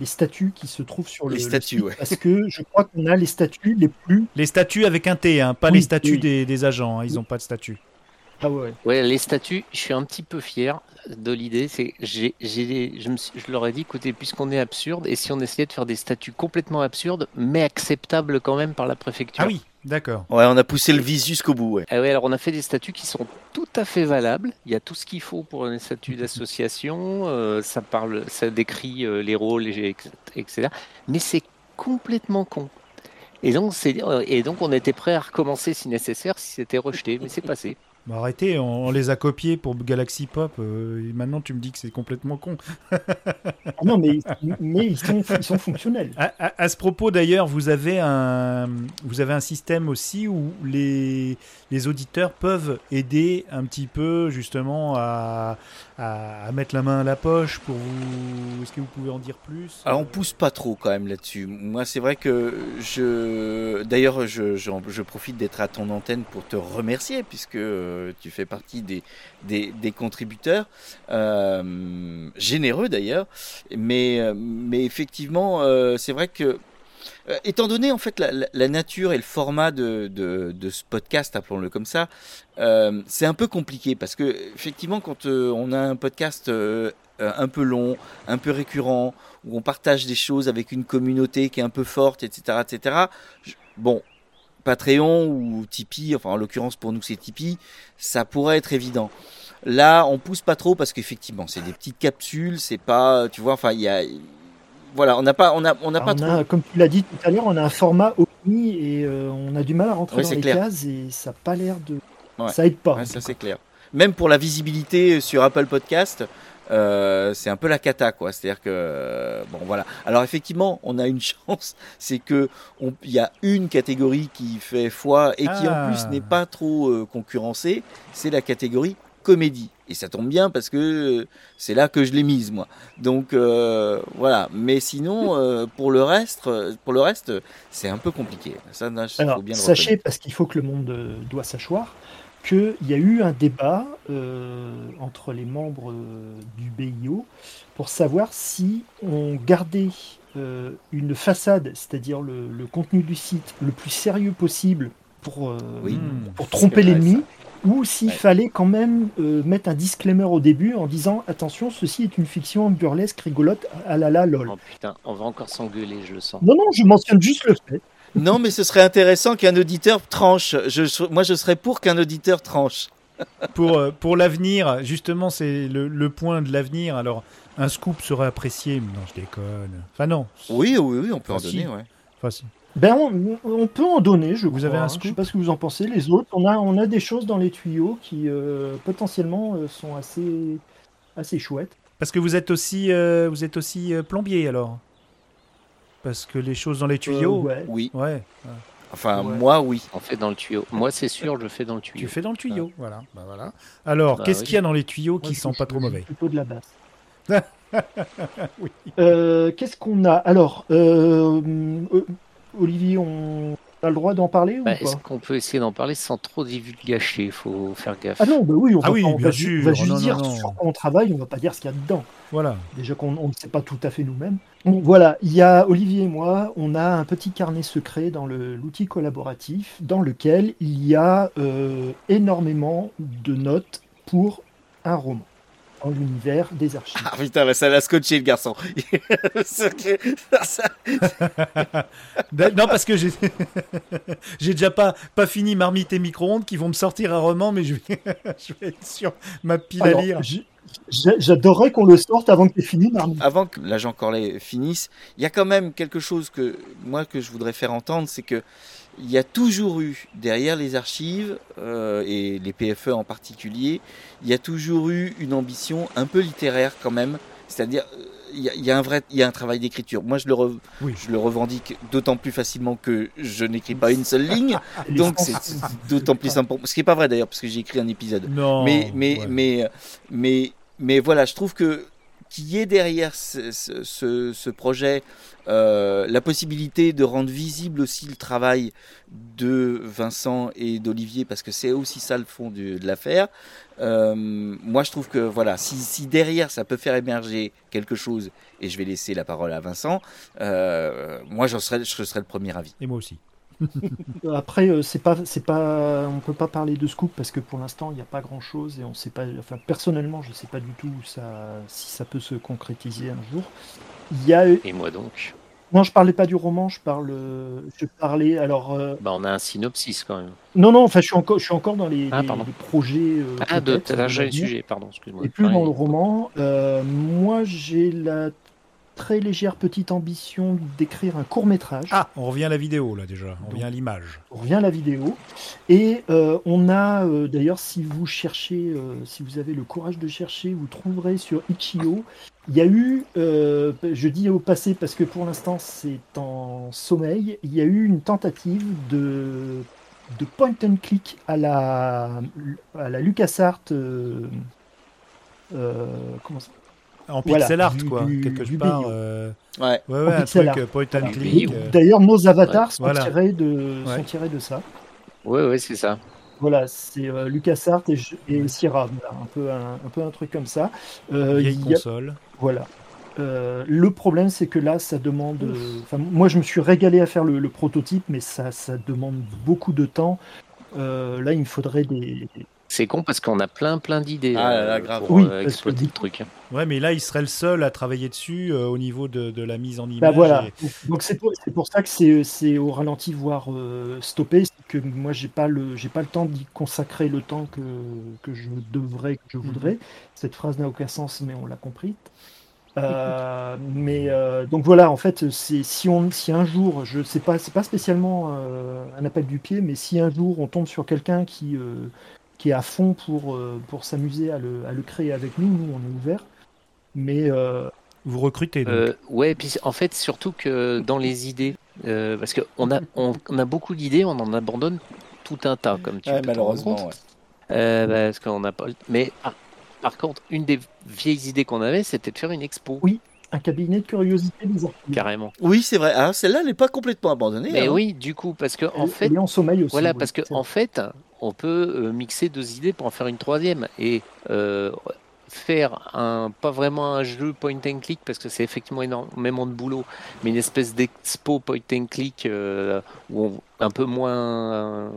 les statuts qui se trouvent sur le,
Les
le
statuts,
site,
ouais.
parce que je crois qu'on a les statuts les plus
Les statuts avec un T, hein, pas
Oui,
les statuts
oui.
des, des agents, hein, ils ont pas de statut.
Ah ouais.
Ouais, les statuts, je suis un petit peu fier de l'idée. C'est, j'ai, j'ai, je, me je leur ai dit, écoutez, puisqu'on est absurde, et si on essayait de faire des statuts complètement absurdes, mais acceptables quand même par la préfecture.
Ah oui, d'accord.
ouais on a poussé le vis jusqu'au bout ouais
Ah ouais, alors on a fait des statuts qui sont tout à fait valables. Il y a tout ce qu'il faut pour un statut d'association. euh, ça parle, ça décrit euh, les rôles, et- etc. Mais c'est complètement con. Et donc, c'est, et donc, on était prêt à recommencer si nécessaire, si c'était rejeté, mais c'est passé.
Bah, arrêtez, on, on les a copiés pour Galaxy Pop. euh, et maintenant, tu me dis que c'est complètement con. [laughs]
Ah non, mais, mais ils, sont, ils sont fonctionnels.
À, à- à ce propos, d'ailleurs, vous avez un, vous avez un système aussi où les, les auditeurs peuvent aider un petit peu justement à, à, à mettre la main à la poche pour vous. Est-ce que vous pouvez en dire plus?
Alors on pousse pas trop quand même là-dessus. Moi c'est vrai que je, d'ailleurs je, je, profite d'être à ton antenne pour te remercier puisque euh, tu fais partie des, des, des contributeurs euh, généreux d'ailleurs. Mais, euh, mais effectivement euh, c'est vrai que euh, étant donné en fait la, nature et le format de, ce podcast, appelons-le comme ça, euh, c'est un peu compliqué parce que effectivement quand euh, on a un podcast un peu long, un peu récurrent, où on partage des choses avec une communauté qui est un peu forte, etc., etc. bon, Patreon ou Tipeee, enfin en l'occurrence pour nous c'est Tipeee, ça pourrait être évident. Là, on pousse pas trop parce qu'effectivement c'est des petites capsules, c'est pas, tu vois, enfin il y a, voilà, on n'a pas, on a, on n'a
Alors,
pas
on
trop.
a, comme tu l'as dit tout à l'heure, on a un format OMI et euh, on a du mal à rentrer dans les
clair.
cases et ça n'a pas l'air de.
Ouais.
Ça aide pas.
Ouais, ça c'est clair. Même pour la visibilité sur Apple Podcast, euh, c'est un peu la cata, quoi. C'est-à-dire que euh, bon, voilà. Alors effectivement, on a une [laughs] chance, c'est que on- il y a une catégorie qui fait foi et qui
Ah.
en plus n'est pas trop concurrencée, c'est la catégorie comédie. Et ça tombe bien parce que euh, c'est là que je l'ai mise moi. Donc euh, voilà. Mais sinon, euh, pour le reste, pour le reste, c'est un peu compliqué. Ça, faut
Alors,
bien
sachez, parce qu'il faut que le monde euh, doit savoir, qu'il y a eu un débat entre les membres du BIO pour savoir si on gardait une façade, c'est-à-dire le, le contenu du site, le plus sérieux possible pour, euh,
Oui.
Pour tromper l'ennemi, ou s'il
Ouais.
fallait quand même euh, mettre un disclaimer au début en disant attention, ceci est une fiction burlesque, rigolote, ah là là, lol.
Oh putain, on va encore s'engueuler, je le sens.
Non, non, je mentionne juste le fait.
Non, mais ce serait intéressant qu'un auditeur tranche. Je, moi, je serais pour qu'un auditeur tranche.
Pour, euh, pour l'avenir, justement, c'est le, le point de l'avenir. Alors, un scoop serait apprécié. mais Non, je déconne. Enfin, non.
Oui, oui, oui, on peut en
si.
donner. Ouais.
Enfin, si.
Ben, on, on peut en donner, je
Vous
crois,
avez un
hein.
scoop
Je sais pas ce que vous en pensez. Les autres, on a, on a des choses dans les tuyaux qui euh, potentiellement euh, sont assez, assez chouettes.
Parce que vous êtes aussi, euh, vous êtes aussi euh, plombier, alors Parce que les choses dans les tuyaux.
Euh, ouais.
Oui.
ouais.
Enfin,
Ouais.
moi, oui.
On fait dans le tuyau. Moi, c'est sûr, je fais dans le tuyau.
Tu fais dans le tuyau, voilà. Bah, voilà. Alors,
Bah
qu'est-ce
oui.
qu'il y a dans les tuyaux
Moi,
qui
je
sont pas trop mauvais
Plutôt de la basse. [laughs]
Oui.
Euh, Qu'est-ce qu'on a? Alors, euh, euh, Olivier, on a le droit d'en parler ou
Bah, Est-ce qu'on peut essayer d'en parler sans trop divulgacher Il faut faire gaffe.
Ah non, bah oui, on
Ah
va,
oui,
pas- on
bien
va ju- on
sûr.
va juste
Non,
dire
non.
sur quoi on travaille, on va pas dire ce qu'il y a dedans.
Voilà.
Déjà qu'on on ne sait pas tout à fait nous-mêmes. Bon, voilà, il y a Olivier et moi, on a un petit carnet secret dans l'outil collaboratif dans lequel il y a euh, énormément de notes pour un roman dans l'univers des archives.
Ah putain, là, ça l'a scotché le garçon. [laughs]
Da- [laughs] non, parce que j'ai [laughs] j'ai déjà pas, pas fini Marmite et micro-ondes qui vont me sortir un roman, mais je vais, je vais être sur ma pile
Alors,
à lire.
J'adorerais qu'on le sorte avant que tu fini, Marmite.
Avant que l'agent Corley finisse, il y a quand même quelque chose que moi que je voudrais faire entendre, c'est que il y a toujours eu derrière les archives euh, et les PFE en particulier, il y a toujours eu une ambition un peu littéraire quand même. C'est-à-dire, euh, il y, a, il y a un vrai, il y a un travail d'écriture. Moi, je le, re-
Oui.
je le revendique d'autant plus facilement que je n'écris pas une seule ligne. [laughs] Donc, c'est d'autant plus important. Ce qui n'est pas vrai d'ailleurs, parce que j'ai écrit un épisode.
Non.
mais, mais,
ouais.
mais, mais, mais voilà, je trouve que qu'il y ait derrière ce, projet euh, la possibilité de rendre visible aussi le travail de Vincent et d'Olivier, parce que c'est aussi ça le fond de, l'affaire. Euh, moi, je trouve que voilà, si, derrière ça peut faire émerger quelque chose, et je vais laisser la parole à Vincent, euh, moi, j'en serais, je serais le premier avis.
Et moi aussi.
Après, euh, c'est pas, c'est pas, on peut pas parler de scoop parce que pour l'instant, il n'y a pas grand chose et on sait pas. Enfin, personnellement, je sais pas du tout ça, si ça peut se concrétiser un jour. Il y a,
Et moi donc?
Non, je parlais pas du roman, je parle, euh, je parlais. Alors, euh,
bah, On a un synopsis quand même.
non, non, enfin, je suis encore, je suis encore dans les,
Ah,
les-
pardon.
les projets. euh,
Ah, de t'as le sujet, pardon, excuse-moi.
Et plus dans le roman. Euh, moi, j'ai la très légère petite ambition d'écrire un court métrage.
Ah, on revient à la vidéo là déjà. On revient à l'image.
On revient à la vidéo. Et euh, on a, euh, d'ailleurs, si vous cherchez, euh, si vous avez le courage de chercher, vous trouverez sur Itch.io. Il y a eu, je dis au passé parce que pour l'instant c'est en sommeil, il y a eu une tentative de, de point and click à la, à la LucasArts. comment ça
En
Voilà,
pixel art,
du-
quoi.
du-
quelque
du
part. Euh,
Ouais.
Ouais, ouais, un
pixel
truc
art.
euh, point and
Voilà.
click.
BIO.
euh,
D'ailleurs, nos avatars sont,
Voilà.
tirés de,
Ouais.
sont tirés de ça.
Ouais, ouais, c'est ça.
Voilà, c'est euh, LucasArts et, et Sierra, voilà, un peu un, un peu un truc comme ça. Euh, il y a-
console.
voilà. Euh, le problème, c'est que là, ça demande. Enfin, moi, je me suis régalé à faire le, le prototype, mais ça, ça demande beaucoup de temps. Euh, là, il me faudrait des.
C'est con parce qu'on a plein plein d'idées
Ah là là,
euh,
grave.
pour
Oui,
euh, exploiter le truc.
Ouais, mais là, il serait le seul à travailler dessus euh, au niveau de, de la mise en image.
Bah voilà.
et-
Donc c'est pour, c'est pour ça que c'est c'est au ralenti, voire euh, stoppé. C'est que moi, j'ai pas le j'ai pas le temps d'y consacrer le temps que, que je devrais, que je voudrais. Cette phrase n'a aucun sens, mais on l'a compris. Euh, mais euh, donc voilà, en fait, c'est si on si un jour, je sais pas, c'est pas spécialement euh, un appel du pied, mais si un jour on tombe sur quelqu'un qui euh, qui est à fond pour euh, pour s'amuser à le, à le créer avec nous, nous on est ouvert. Mais euh,
Vous recrutez donc.
Euh, ouais, et puis en fait, surtout que dans les idées, euh, parce qu'on a, on, on a beaucoup d'idées, on en abandonne tout un tas, comme tu
Ouais,
peux
malheureusement.
compte.
ouais.
Euh, bah, parce qu'on n'a pas. le- Mais par, par contre, une des vieilles idées qu'on avait, c'était de faire une expo,
Oui. un cabinet de curiosité des archives.
carrément.
Oui, c'est vrai. Ah, celle-là, elle n'est pas complètement abandonnée.
Mais
hein.
oui, du coup, parce que en
Elle-
fait,
elle est en sommeil aussi.
Voilà,
oui,
parce que en fait, on peut euh, mixer deux idées pour en faire une troisième. Et euh, faire un pas vraiment un jeu point and click parce que c'est effectivement énormément de boulot, mais une espèce d'expo point and click euh, un peu moins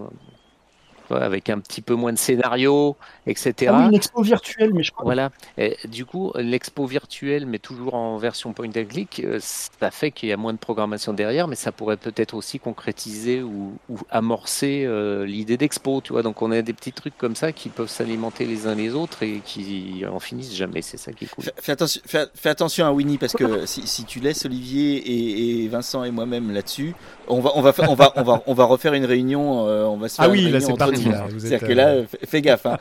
avec un petit peu moins de scénario, etc.
Ah oui, une expo virtuelle, mais je crois
Voilà. Et du coup, l'expo virtuelle, mais toujours en version point and click, euh, ça fait qu'il y a moins de programmation derrière, mais ça pourrait peut-être aussi concrétiser ou, ou amorcer euh, l'idée d'expo, tu vois. Donc on a des petits trucs comme ça qui peuvent s'alimenter les uns les autres et qui en finissent jamais. C'est ça qui est cool.
Fais, fais attention, fais, fais attention à Winnie parce que si, si tu laisses Olivier et, et Vincent et moi-même là-dessus, on va, on va, faire- on va, on va, on va refaire une réunion. euh, on va se faire
Ah
une
oui, là c'est parti. Là.
C'est-à-dire que là,
euh,
fais, fais gaffe. Hein.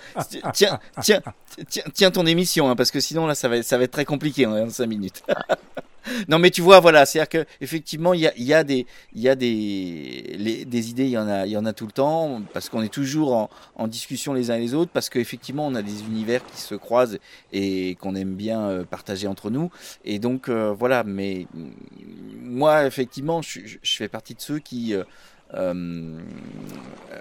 Tiens, tiens, tiens, tiens, ton émission, hein, parce que sinon là, ça va, être- ça va être très compliqué en 5 minutes. [laughs] non, mais tu vois, voilà, c'est-à-dire que effectivement, il y a, il y a des, il y a des, les- des idées, il y en a, il y en a tout le temps, parce qu'on est toujours en, en discussion les uns et les autres, parce qu'effectivement, on a des univers qui se croisent et qu'on aime bien euh, partager entre nous. Et donc euh, voilà, mais moi, effectivement, je, je- je fais partie de ceux qui. euh, euh,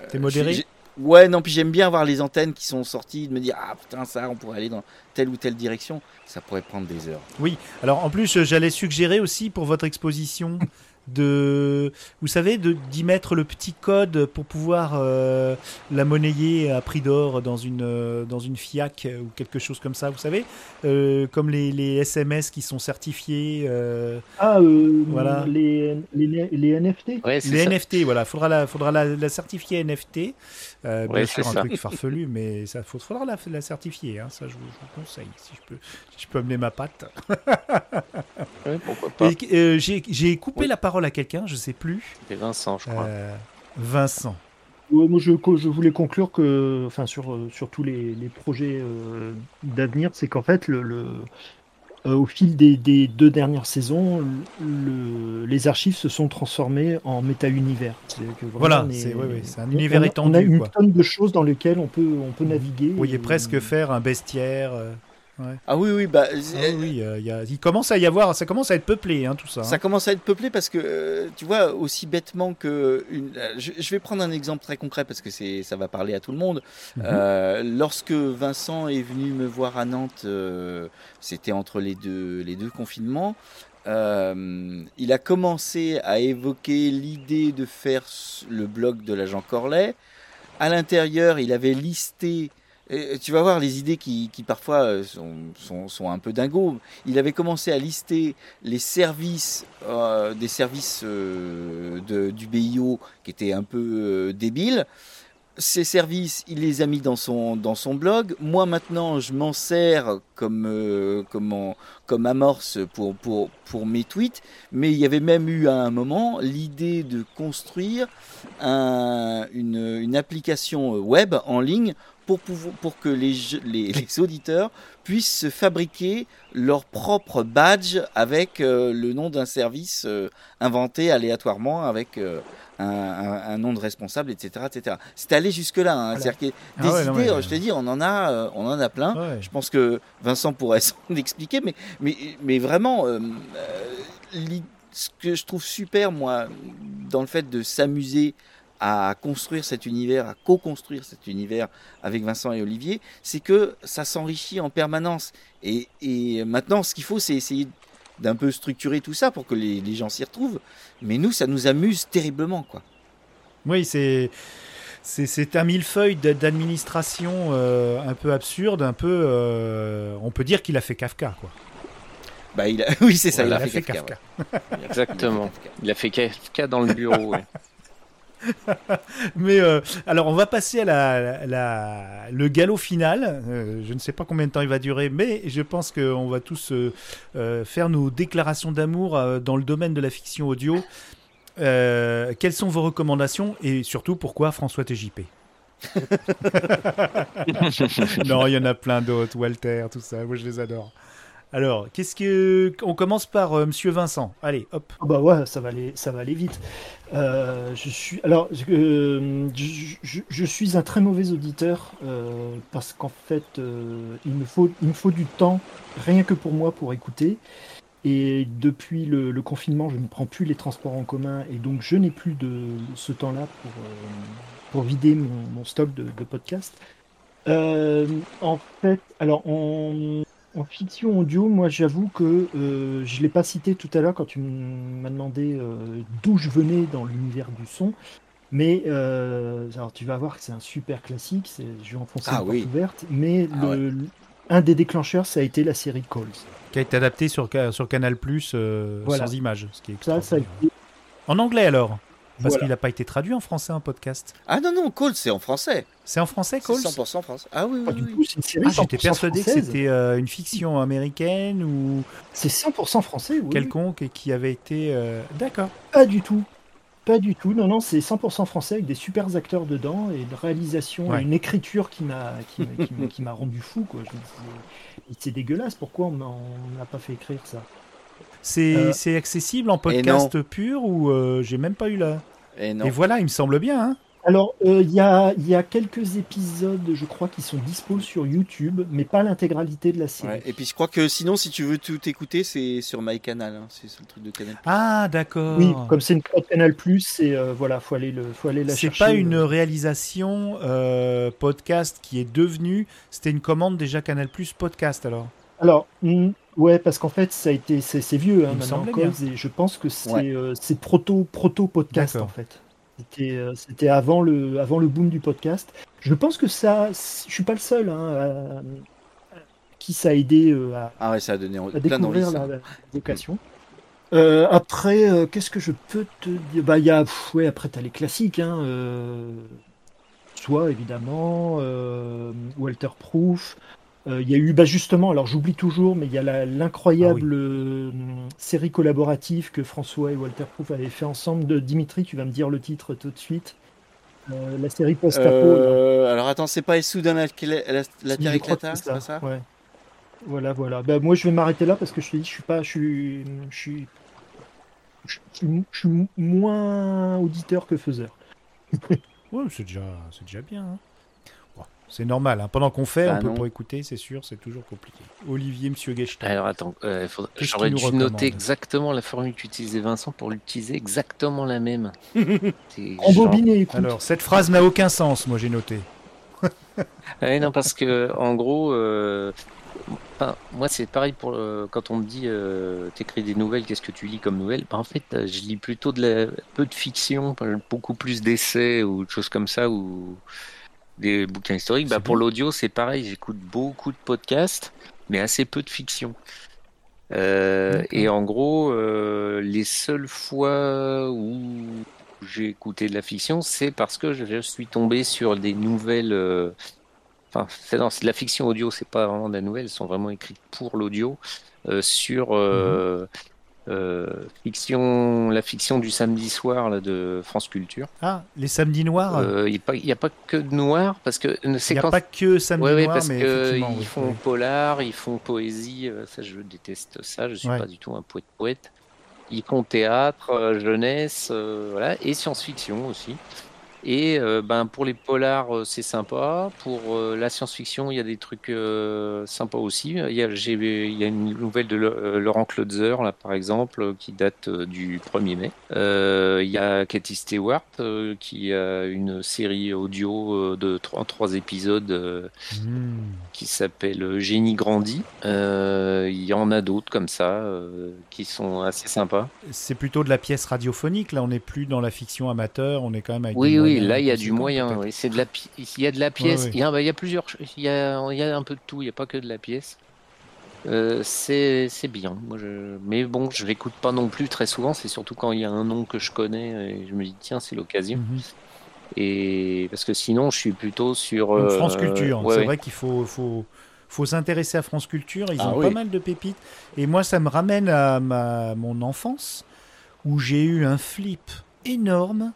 T'es modéré
Ouais, non, puis j'aime bien voir les antennes qui sont sorties, de me dire ah putain ça, on pourrait aller dans telle ou telle direction. Ça pourrait prendre des heures.
Oui, alors en plus, euh, j'allais suggérer aussi pour votre exposition [laughs] de, vous savez, de d'y mettre le petit code pour pouvoir euh, la monnayer à prix d'or dans une euh, dans une FIAC ou quelque chose comme ça. Vous savez, euh, comme les, les SMS qui sont certifiés, euh,
Ah, euh,
Voilà.
les, les, les NFT
Ouais,
les
ça.
NFT. Voilà, faudra la faudra la, la certifier NFT. Euh, bien sûr,
c'est
un
ça.
truc farfelu, [laughs] mais ça faut- faudra la, la certifier. Hein, ça, je vous, je vous conseille si je peux si je peux amener ma patte. [laughs]
Ouais, pourquoi pas.
Euh, J'ai coupé
Oui.
la parole à quelqu'un, je sais plus.
C'est Vincent, je crois.
Euh, Vincent.
Ouais, moi, je, je voulais conclure que, enfin, sur, euh, sur tous les, les projets euh, d'avenir, c'est qu'en fait, le, le- au fil des, des deux dernières saisons, le- les archives se sont transformées en méta-univers.
Voilà, c'est ouais, ouais, c'est un
on-
univers
on a-
étendu.
On a une
quoi.
tonne de choses dans lesquelles on peut, on peut naviguer.
Vous
et-
presque faire un bestiaire. Euh,
Ah oui, oui, bah
ah oui, oui, euh, il y a- il commence à y avoir, ça commence à être peuplé, hein, tout ça.
Ça
hein.
commence à être peuplé parce que, euh, tu vois, aussi bêtement que... Une... euh, Je, je vais prendre un exemple très concret parce que c'est, ça va parler à tout le monde.
Mhm.
Euh, lorsque Vincent est venu me voir à Nantes, euh, c'était entre les deux, les deux confinements, euh, il a commencé à évoquer l'idée de faire le blog de l'agent Corlet. À l'intérieur, il avait listé... Tu vas voir les idées qui, parfois euh, sont, un peu dingos. Il avait commencé à lister les services, euh, des services euh, du BIO qui étaient un peu débiles. Ces services, il les a mis dans son, dans son blog. Moi, maintenant, je m'en sers comme, comme, comme amorce pour, pour, pour mes tweets. Mais il y avait même eu à un moment l'idée de construire un- une, une application web en ligne pour, pouvoir, pour que les, je- les, [laughs] les auditeurs puissent se fabriquer leur propre badge avec euh, le nom d'un service euh, inventé aléatoirement avec euh, un, un- un nom de responsable, etc. etc. C'est allé jusque-là. Hein.
Ah
des
non,
idées,
mais-
je te dis, on en a, on en a plein.
Ouais.
Je pense que Vincent pourrait [laughs] s'en expliquer, mais, mais, mais vraiment, ce que je trouve super, moi, dans le fait de s'amuser à construire cet univers, à co-construire cet univers avec Vincent et Olivier, c'est que ça s'enrichit en permanence. Et, et maintenant, ce qu'il faut, c'est essayer d'un peu structurer tout ça pour que les, les gens s'y retrouvent. Mais nous, ça nous amuse terriblement, quoi.
Oui, c'est. C'est, un millefeuille d'administration euh, un peu absurde, un peu. euh, on peut dire qu'il a fait Kafka, quoi.
Bah, il a... [laughs] Oui, c'est ça,
Ouais,
il a, fait, Kafka. ouais.
Exactement. Il a fait Kafka dans le bureau. ouais.
Mais euh, alors, on va passer à la, le galop final. Euh, je ne sais pas combien de temps il va durer, mais je pense qu'on va tous euh, faire nos déclarations d'amour dans le domaine de la fiction audio. Quelles sont vos recommandations et surtout pourquoi François TJP [laughs] Non, il y en a plein d'autres, Walter, tout ça. Moi, je les adore. Alors, qu'est-ce que. On commence par euh, Monsieur Vincent. Allez, hop.
Ah Bah ouais, ça va aller, ça va aller vite. Euh, je suis, alors, euh, je, je- suis un très mauvais auditeur parce qu'en fait, il me faut, il me faut du temps, rien que pour moi, pour écouter. Et depuis le, confinement, je ne prends plus les transports en commun et donc je n'ai plus de ce temps-là pour, pour vider mon, stock de, de podcasts. En fait, alors en, en fiction audio, moi j'avoue que euh, je ne l'ai pas cité tout à l'heure quand tu m'as demandé euh, d'où je venais dans l'univers du son. Mais euh, alors tu vas voir que c'est un super classique, c'est- je vais enfoncer
Ah
une porte ouverte, mais
Ah
le- un des déclencheurs, ça a été la série Calls.
Qui a été adapté sur, sur Canal Plus euh,
Voilà.
sans image. Ce qui est
Ça, ça a
extraordinaire.
été-
En anglais alors? Parce
Voilà.
qu'il n'a pas été traduit en français un podcast.
Ah non, non, Cole, c'est en français.
C'est en français,
C'est
Calls
100% français. Ah oui, oui,
du
oui.
tout, c'est une série
Ah, j'étais
100%
persuadé que c'était euh, une fiction américaine ou
C'est 100% français, oui,
quelconque et qui avait été. euh, D'accord.
Pas du tout. Pas du tout. Non, non, c'est 100% français avec des super acteurs dedans et une réalisation
Ouais.
et une écriture qui m'a qui, m'a- [laughs] qui m'a- qui m'a rendu fou. Quoi. Je me disais, c'est dégueulasse. Pourquoi on n'a pas fait écrire ça?
C'est
Euh,
c'est accessible en podcast pur ou euh, j'ai même pas eu la.
Et non.
Et voilà, il me semble bien. Hein
Alors, euh, il y, a, il y a quelques épisodes, je crois, qui sont dispo sur YouTube, mais pas l'intégralité de la série.
Ouais, Et puis je crois que sinon, si tu veux tout écouter, c'est sur MyCanal. Hein. C'est c'est le truc de Canal.
Ah, d'accord.
Oui, comme c'est une prod Canal+, c'est euh, voilà, faut aller le, faut aller la
C'est
chercher.
pas une réalisation euh, podcast qui est devenue. C'était une commande déjà Canal Plus podcast alors.
Alors, ouais, parce qu'en fait, ça a été, c'est c'est vieux hein, maintenant. Calls, et je pense que c'est
Ouais.
euh, c'est proto proto podcast
D'accord.
en fait. C'était euh, c'était avant le avant le boom du podcast. Je pense que ça, je suis pas le seul hein, à- à qui ça a aidé euh, à,
Ah ouais, ça a donné
à découvrir la, la vocation. Euh, après, euh, qu'est-ce que je peux te dire? Bah, il y a, pff, ouais, après, t'as les classiques, hein. euh, Toi, évidemment, euh, Walter Proof. Euh, Il y a eu, bah, justement, alors j'oublie toujours, mais il y a l'incroyable
Ah
euh, série collaborative que François et Walter Proof avaient fait ensemble. De Dimitri, tu vas me dire le titre tout de suite. Euh, la série post-apo.
Euh, alors attends, c'est pas soudain la, la, la, Terre éclata,
c'est
pas ça
Ouais. Voilà, voilà. Bah, moi, je vais m'arrêter là parce que je te dis, je suis pas, je suis, je suis, je suis, je suis moins auditeur que faiseur.
Ouais, c'est déjà, c'est déjà bien. hein. C'est normal. hein. Pendant qu'on fait,
Bah,
on peut
non.
pas écouter, c'est sûr, c'est toujours compliqué. Olivier, Monsieur Guestin.
Alors attends, euh, faudrait-
Qu'est-ce
j'aurais dû noter exactement la formule qu'utilisait Vincent pour l'utiliser exactement la même. [laughs]
Et écoute.
Alors, cette phrase n'a aucun sens, moi j'ai noté.
Ouais, non, parce que en gros, euh, moi c'est pareil pour euh, quand on me dit euh, t'écris des nouvelles, qu'est-ce que tu lis comme nouvelles? Bah, En fait, je lis plutôt de la, peu de fiction, pas- beaucoup plus d'essais ou de choses comme ça ou des bouquins historiques. Bah, pour l'audio, c'est pareil, j'écoute beaucoup de podcasts, mais assez peu de fiction. Euh, et en gros, euh, les seules fois où j'ai écouté de la fiction, c'est parce que je, suis tombé sur des nouvelles. euh, Enfin, c'est non, c'est de la fiction audio, c'est pas vraiment de la nouvelle, elles sont vraiment écrites pour l'audio. euh, sur euh, fiction, la fiction du samedi soir là, de France Culture.
Ah, les samedis noirs.
Euh, Il n'y a, pas que de noir, parce que euh,
Il n'y a
quand
pas que samedi
Ouais, ouais,
noir,
parce
mais
que ils
oui,
font polar, ils font poésie, euh, ça je déteste ça, je suis
Ouais.
pas du tout un poète poète. Ils font théâtre, euh, jeunesse, euh, voilà, et science-fiction aussi. Et euh, ben pour les polars euh, c'est sympa, pour euh, la science-fiction il y a des trucs sympas aussi. Il y a, j'ai, il y a une nouvelle de Laurent Klotzer là par exemple qui date du 1er mai. Il y a Cathy Stewart qui a une série audio de trois, en trois épisodes.
Hmm.
qui s'appelle Génie grandi. Il y en a d'autres comme ça qui sont assez sympas.
C'est plutôt de la pièce radiophonique, là on n'est plus dans la fiction amateur, on est quand même avec
Oui,
des
oui, là il y a du moyen. Oui. C'est de la, pi- il y a de la pièce.
ouais.
Il, y a, bah, il y a plusieurs. Il y a, il y a un peu de tout. Il n'y a pas que de la pièce. Euh, c'est bien. Moi, je... Mais bon, je l'écoute pas non plus très souvent. C'est surtout quand il y a un nom que je connais et je me dis tiens, c'est l'occasion.
Mhm.
Et parce que sinon, je suis plutôt sur euh,
France Culture,
ouais,
c'est
ouais.
vrai qu'il faut, faut, faut s'intéresser à France Culture, ils
Ah
ont
oui.
pas mal de pépites. Et moi, ça me ramène à ma, mon enfance, où j'ai eu un flip énorme,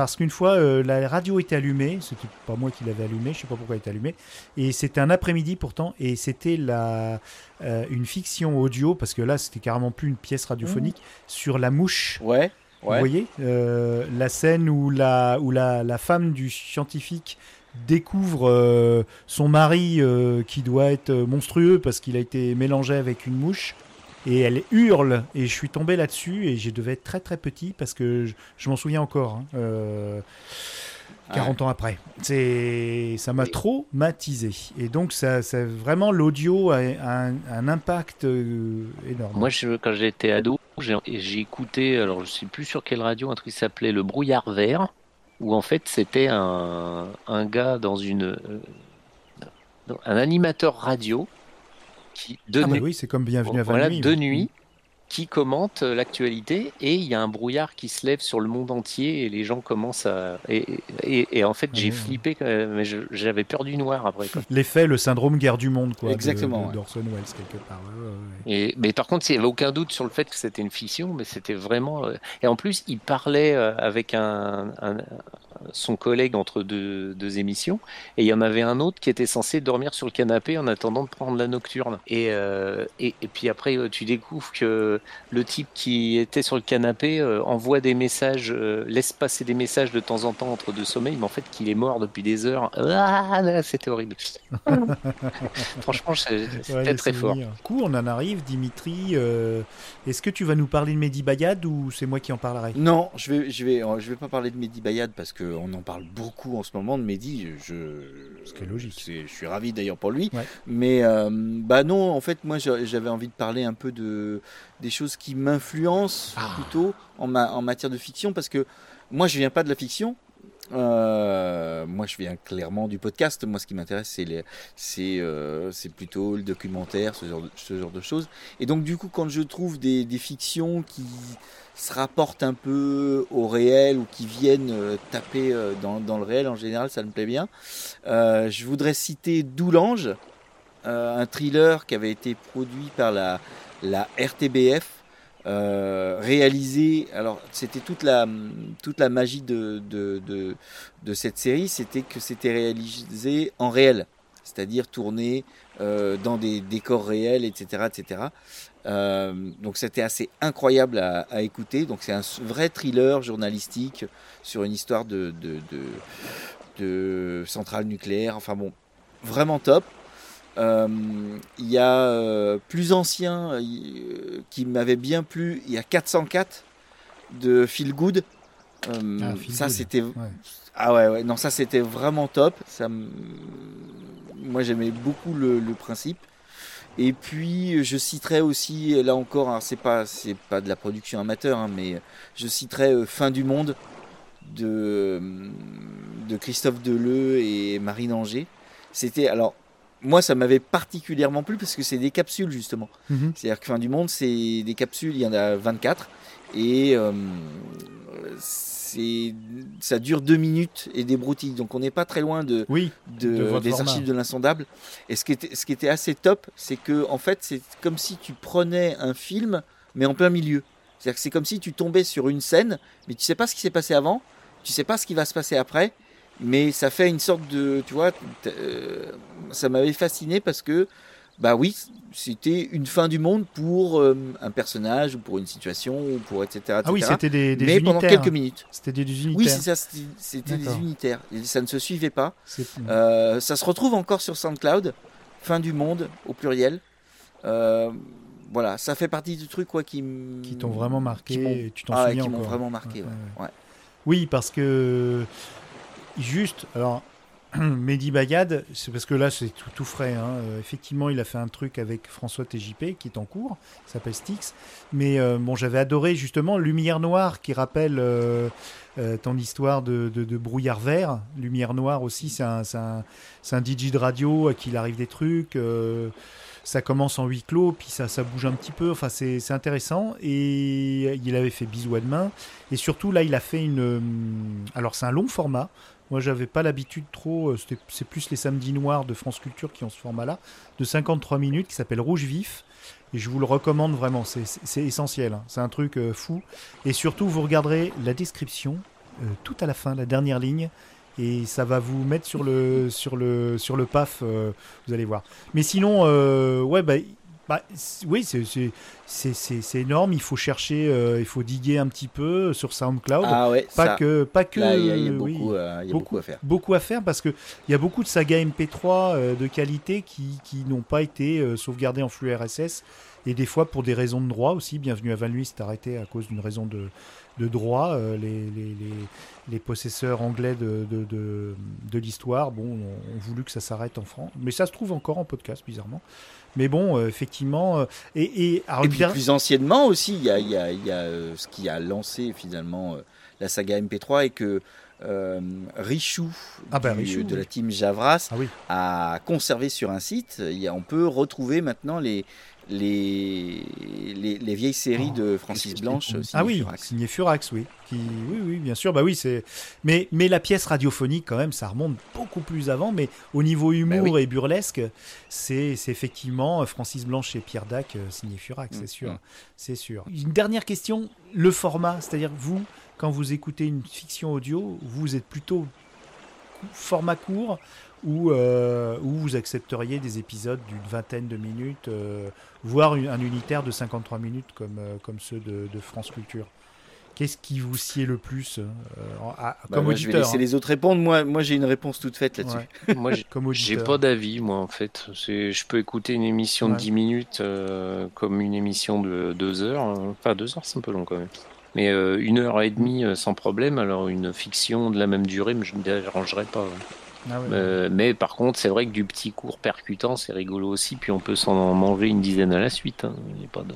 parce qu'une fois euh, la radio était allumée, c'était pas moi qui l'avais allumée, je sais pas pourquoi elle était allumée, et c'était un après-midi pourtant, et c'était la euh, une fiction audio parce que là c'était carrément plus une pièce radiophonique sur la mouche.
Ouais.
Vous voyez euh, la scène où la où la, la femme du scientifique découvre euh, son mari euh, qui doit être monstrueux parce qu'il a été mélangé avec une mouche et elle hurle. Et je suis tombé là-dessus et je devais être très très petit parce que je, je m'en souviens encore hein, euh, 40 ans après. C'est ça m'a traumatisé. Et donc ça, ça vraiment l'audio a, a un, un impact euh, énorme.
Moi, je, quand j'étais ado, j'ai j'ai écouté, alors je sais plus sur quelle radio, un truc qui s'appelait Le Brouillard Vert, où en fait c'était un, un gars dans une. euh, un animateur radio qui de
Ah bah
nuit,
oui c'est comme bienvenue à
voilà,
nuit
de nuit, qui commente euh, l'actualité et il y a un brouillard qui se lève sur le monde entier et les gens commencent à. Et, et, et en fait,
Ah
j'ai
ouais.
flippé, mais j'avais peur du noir après. quoi.
l'effet le syndrome guerre du monde quoi
Exactement, ouais.
d'Orson Welles quelque part ouais, ouais, ouais.
Et, mais par contre, il n'y avait aucun doute sur le fait que c'était une fiction, mais c'était vraiment. euh, Et en plus, il parlait euh, avec un, un- son collègue entre deux, deux émissions, et il y en avait un autre qui était censé dormir sur le canapé en attendant de prendre la nocturne. Et, euh, et, et puis après, euh, tu découvres que le type qui était sur le canapé euh, envoie des messages, euh, laisse passer des messages de temps en temps entre deux sommeils, mais en fait, qu'il est mort depuis des heures. Ah, c'était horrible. [laughs] Franchement, c'est- c'était
Ouais,
très fort.
Du coup, on en arrive, Dimitri. euh, Est-ce que tu vas nous parler de Mehdi Bayad ou c'est moi qui en parlerai?
Non, je vais, je vais, je vais pas parler de Mehdi Bayad parce qu'on en parle beaucoup en ce moment de Mehdi. Je,
Ce qui est logique.
Je suis ravi d'ailleurs pour lui.
Ouais.
Mais euh, bah non, en fait, moi j'a- j'avais envie de parler un peu de des choses qui m'influencent
Ah.
plutôt en, ma- en matière de fiction parce que moi je viens pas de la fiction. Euh, moi, je viens clairement du podcast. Moi, ce qui m'intéresse, c'est euh, c'est plutôt le documentaire, ce genre, de, choses. Et donc, du coup, quand je trouve des, fictions qui se rapportent un peu au réel ou qui viennent euh, taper dans, le réel, en général, ça me plaît bien. Je voudrais citer Doulange, un thriller qui avait été produit par la RTBF. Euh, réalisé, alors c'était toute la, toute la magie de, de, cette série, c'était que c'était réalisé en réel, c'est-à-dire tourné euh, dans des décors réels, etc. etc. Euh, donc c'était assez incroyable à, écouter. Donc c'est un vrai thriller journalistique sur une histoire de, de centrale nucléaire. Enfin bon, vraiment top. Euh, Il y a euh, plus ancien euh, qui m'avait bien plu. Il y a 404 de Feel Good.
Ah, Feel
ça c'était
ouais.
ah ouais, ouais non ça c'était vraiment top. Ça moi j'aimais beaucoup le, le principe. Et puis je citerai aussi là encore, alors c'est pas c'est pas de la production amateur, hein, mais je citerai euh, Fin du monde de de Christophe Deleu et Marine Anger. C'était alors moi ça m'avait particulièrement plu parce que c'est des capsules justement.
Mhm.
C'est-à-dire que Fin du monde c'est des capsules, il y en a 24 et euh, ça dure deux minutes et des broutilles. Donc on n'est pas très loin de
Oui,
de- des
format.
archives de l'insondable. Et ce qui était, ce qui était assez top, c'est que en fait, c'est comme si tu prenais un film, mais en plein milieu. C'est-à-dire que c'est comme si tu tombais sur une scène, mais tu sais pas ce qui s'est passé avant, tu sais pas ce qui va se passer après, mais ça fait une sorte de, tu vois, euh, ça m'avait fasciné parce que, bah oui, c'était une fin du monde pour euh, un personnage ou pour une situation ou pour etc.
ah oui, c'était des, des
mais pendant
unitaires.
quelques minutes.
C'était des unitaires.
Oui, c'est ça, c'était des unitaires. Et ça ne se suivait pas. Euh, ça se retrouve encore sur SoundCloud, fin du monde au pluriel. Voilà, ça fait partie du truc quoi, qui, m-
qui t'ont vraiment marqué.
qui m'ont-
et tu t'en
ah,
souviens
qui m'ont vraiment marqué.
Ouais,
ouais,
ouais.
ouais.
Oui, parce que juste, alors [clears throat] Mehdi Bayad, c'est parce que là c'est tout, frais. hein. Euh, effectivement, il a fait un truc avec François TJP qui est en cours, qui s'appelle Styx. Mais euh, bon, j'avais adoré justement Lumière Noire qui rappelle euh, ton histoire de, de- brouillard vert. Lumière Noire aussi, c'est un, un, un DJ de radio à qui il arrive des trucs. ça commence en huis clos, puis ça, ça bouge un petit peu. Enfin, c'est c'est intéressant. Et il avait fait Bisous à demain. Et surtout, là, il a fait une. hum, Alors, c'est un long format. Moi, j'avais pas l'habitude trop. euh, C'est plus les samedis noirs de France Culture qui ont ce format-là, de 53 minutes, qui s'appelle Rouge Vif. Et je vous le recommande vraiment. C'est- essentiel. hein. C'est un truc euh, fou. Et surtout, vous regarderez la description. euh, tout à la fin, la dernière ligne, et ça va vous mettre sur le sur le sur le paf. vous allez voir. Mais sinon, ouais, bah, bah, oui, c'est c'est- c'est c'est- c'est énorme. Il faut chercher, euh, il faut diguer un petit peu sur SoundCloud.
Ah ouais,
pas
ça,
que pas que.
là, il y a, y a
oui,
beaucoup, euh, il y a beaucoup à faire.
beaucoup à faire parce que il y a beaucoup de sagas MP3 euh, de qualité qui, qui n'ont pas été sauvegardées en flux RSS et des fois pour des raisons de droit aussi. Bienvenue à Van Nuys s'est arrêté à cause d'une raison de, de droit. Euh, les, les, les, les possesseurs anglais de, de, de, de l'histoire bon, ont, ont voulu que ça s'arrête en France. Mais ça se trouve encore en podcast, bizarrement. Mais bon, euh, effectivement. euh, et, et, alors,
Et
une
puis
der-
plus anciennement aussi, il y a, il y a- il y a, euh, ce qui a lancé finalement la saga MP3 et que euh, Richou,
Ah bah,
du-
Richou,
de la team Javras
Ah oui.
a conservé sur un site. Il y a- on peut retrouver maintenant les, les, les, les vieilles séries de Francis Blanche. euh,
Ah
signées
oui,
Furax.
signé Furax, oui. Qui, oui, oui, bien sûr. Bah oui, c'est. Mais, mais la pièce radiophonique, quand même, ça remonte beaucoup plus avant. Mais au niveau humour
Bah oui.
et burlesque, c'est c'est effectivement euh, Francis Blanche et Pierre Dac euh, signé Furax, c'est
Mm,
sûr,
mm.
c'est sûr. Une dernière question, le format, c'est-à-dire vous, quand vous écoutez une fiction audio, vous êtes plutôt format court ou euh, ou vous accepteriez des épisodes d'une vingtaine de minutes, euh, voire une- un unitaire de 53 minutes comme, euh, comme ceux de, de France Culture Qu'est-ce qui vous sied le plus euh, à-
Bah,
comme
moi, je vais
auditeur
laisser
hein.
les autres répondre. Moi, moi j'ai une réponse toute faite là-dessus.
Ouais, [laughs]
Moi, j'ai-
auditeur.
pas d'avis, moi, en fait. Je peux écouter une émission
Ouais.
de 10 minutes euh, comme une émission de 2 heures. euh, Enfin, 2 heures, c'est un peu long quand même. Mais euh, une heure et demie euh, sans problème. Alors, une fiction de la même durée, mais je ne dérangerais pas. ouais.
Ah.
Euh, mais par contre, c'est vrai que du petit cours percutant, c'est rigolo aussi. Puis on peut s'en manger une dizaine à la suite. hein. Pas de...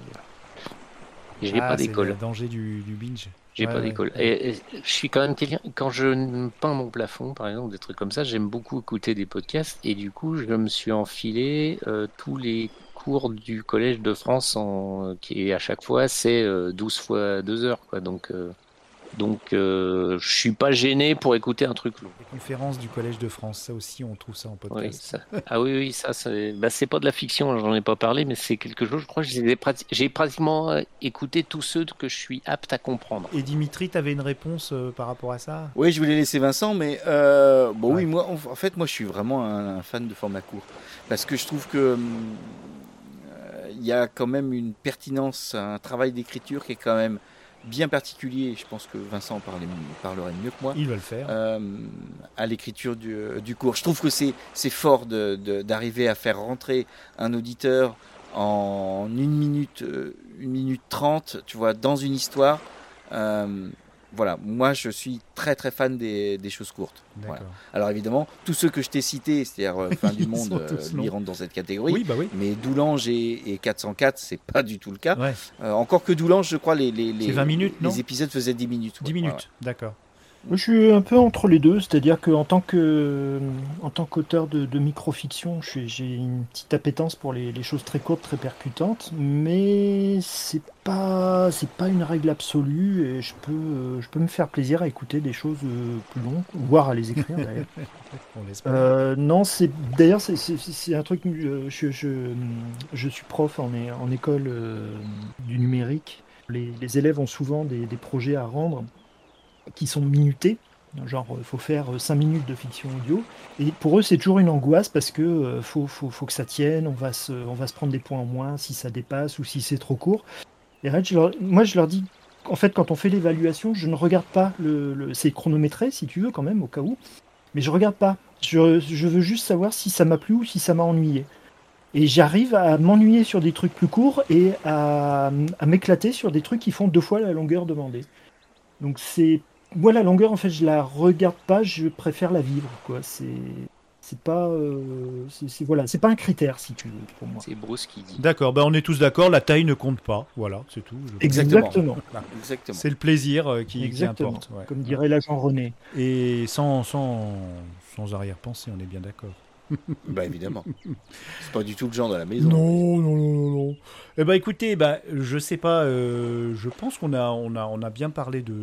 J'ai
Ah,
pas
c'est
d'école.
le danger du, du binge.
J'ai
Ouais,
pas
ouais.
d'école. Et, et je suis quand même quelqu'un, quand je peins mon plafond, par exemple, des trucs comme ça, j'aime beaucoup écouter des podcasts. Et du coup, je me suis enfilé euh, tous les cours du Collège de France, en, qui à chaque fois, c'est euh, 12 fois 2 heures. Quoi. Donc, euh, donc euh, je suis pas gêné pour écouter un truc long.
Les conférences du Collège de France, ça aussi, on trouve ça en
Oui,
podcast.
ça. Ah oui, oui, ça, c'est bah, c'est pas de la fiction, j'en ai pas parlé, mais c'est quelque chose, je crois prati- j'ai pratiquement euh, écouté tous ceux que je suis apte à comprendre.
Et Dimitri, tu avais une réponse euh, par rapport à ça?
Oui, je voulais laisser Vincent, mais euh, bon,
Ouais.
oui, moi, en en fait, moi, je suis vraiment un, un fan de format court parce que je trouve que hum, euh, il y a quand même une pertinence, un travail d'écriture qui est quand même bien particulier. Je pense que Vincent en parlait- parlerait mieux que moi.
Il va le faire.
euh, à l'écriture du, du cours. Je trouve que c'est c'est fort d'arriver à faire rentrer un auditeur en une minute, euh, une minute trente, tu vois, dans une histoire. Euh, voilà, moi je suis très très fan des, des choses courtes. Voilà. Alors évidemment, tous ceux que je t'ai cités, c'est-à-dire euh, Fin [laughs] du
Ils
Monde, euh,
longs.
rentrent dans cette catégorie.
Oui, bah oui.
Mais Doulange et, et 404, c'est pas du tout le cas.
Ouais,
Euh, encore que Doulange, je crois, les, les, les,
C'est 20 minutes,
les
non?
épisodes faisaient 10 minutes.
10
ouais.
minutes,
Ouais,
d'accord.
Je suis un peu entre les deux, c'est-à-dire qu'en tant que en tant qu'auteur de, de microfiction, j'ai une petite appétence pour les, les choses très courtes, très percutantes, mais c'est pas c'est pas une règle absolue et je peux je peux me faire plaisir à écouter des choses euh, plus longues, voire à les écrire d'ailleurs. [laughs] Euh, non, c'est d'ailleurs c'est- un truc. euh, Je, je, je suis prof en, en école euh, du numérique. Les, les élèves ont souvent des, des projets à rendre qui sont minutés. Genre, il faut faire 5 minutes de fiction audio. Et pour eux, c'est toujours une angoisse parce que euh, faut, faut, faut que ça tienne. On va, se, on va se prendre des points en moins si ça dépasse ou si c'est trop court. Et moi, je leur dis en fait, quand on fait l'évaluation, je ne regarde pas le, c'est chronométré, si tu veux, quand même, au cas où. Mais je regarde pas. Je, je veux juste savoir si ça m'a plu ou si ça m'a ennuyé. Et j'arrive à m'ennuyer sur des trucs plus courts et à, à m'éclater sur des trucs qui font deux fois la longueur demandée. Donc c'est moi la longueur en fait je la regarde pas, je préfère la vivre quoi. C'est c'est pas euh, c'est voilà c'est pas un critère si tu veux pour moi.
C'est Bruce qui dit.
D'accord, bah on est tous d'accord, la taille ne compte pas. Voilà, c'est tout. je-
Exactement.
Exactement.
Exactement.
C'est le plaisir euh, qui, qui importe. ouais.
Comme dirait l'agent René.
Et sans, sans, sans arrière-pensée, on est bien d'accord.
Bah évidemment. [laughs] C'est pas du tout le genre de la maison.
Non, non, non, non, non. Eh ben, écoutez, bah, je sais pas. euh, je pense qu'on a, on a, on a bien parlé de,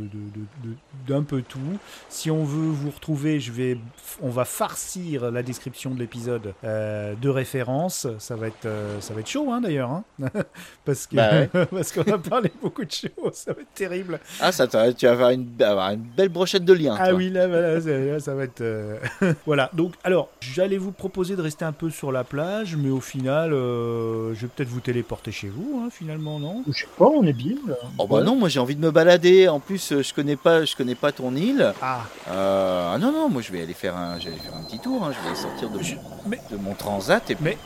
d'un peu tout. Si on veut vous retrouver, je vais, on va farcir la description de l'épisode euh, de référence. Ça va être, euh, ça va être chaud, hein, d'ailleurs, hein [laughs] parce que,
Bah [laughs]
parce qu'on a parlé beaucoup de choses. [laughs] Ça va être terrible.
Ah, ça, tu vas avoir une, avoir une belle brochette de liens.
Ah
toi.
oui, là, ça, là, ça va être. voilà, donc, alors, j'allais vous proposer de rester un peu sur la plage, mais au final, je vais peut-être vous téléporter chez vous, hein, finalement, non?
Je sais pas, on est bien là.
Oh bah non, moi j'ai envie de me balader. En plus, euh, je connais pas, je connais pas ton île.
Ah,
Euh, ah non non, moi je vais aller faire un, je vais aller faire un petit tour. hein. Je vais aller sortir de,
Je-
mon-
mais-
de mon transat et puis.
mais-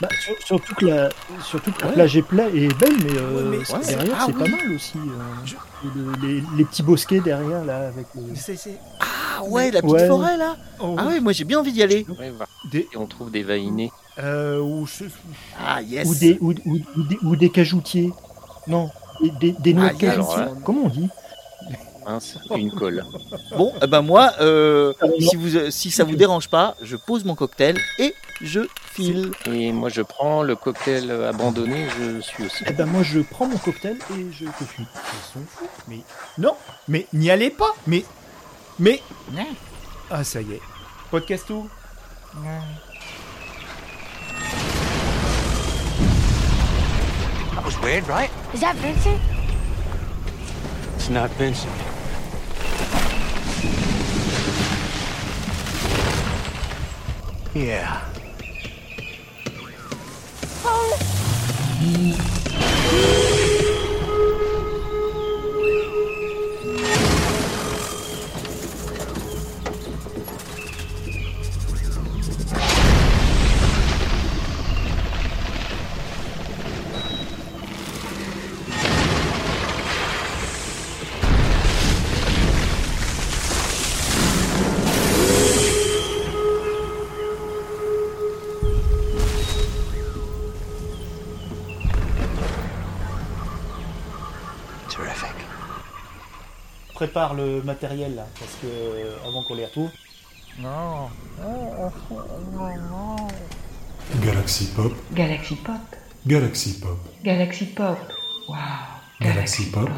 Bah, sur- surtout que la, surtout que la
Ouais.
plage est, belle, mais, euh,
Ouais, mais
derrière
ah
c'est
oui.
pas mal aussi. euh,
Je-
le- les, les petits bosquets derrière là avec le-
c'est. c'est-
Ah ouais, la petite
Ouais.
forêt là.
oh,
Ah ouais, moi j'ai bien envie d'y aller.
Ouais, voir
des,
si on trouve des vainés.
Euh, ou
Ah yes.
ou des ou, ou- ou des ou des cajoutiers. Non, des, des, des noix
Ah,
de
alors
cajoutier.
là.
Comment on dit
Mince, une colle. [laughs]
Bon, eh ben moi, euh,
Ah,
si vous, euh, si ça vous dérange pas, je pose mon cocktail et je file.
Et moi, je prends le cocktail abandonné, je suis aussi.
Eh ben moi je prends mon cocktail et je te suis.
Ils sont fous. Mais non, mais n'y allez pas. Mais, mais. Ah, ça y est. Podcast tout.
That was weird, right?
Is that Vincent?
It's not Vincent. Yeah. Terrific.
Prépare le matériel là, parce que euh, avant qu'on les retrouve.
Galaxy Pop,
Galaxy Pop.
Galaxy Pop,
Galaxy Pop. Wow.
Galaxy Pop,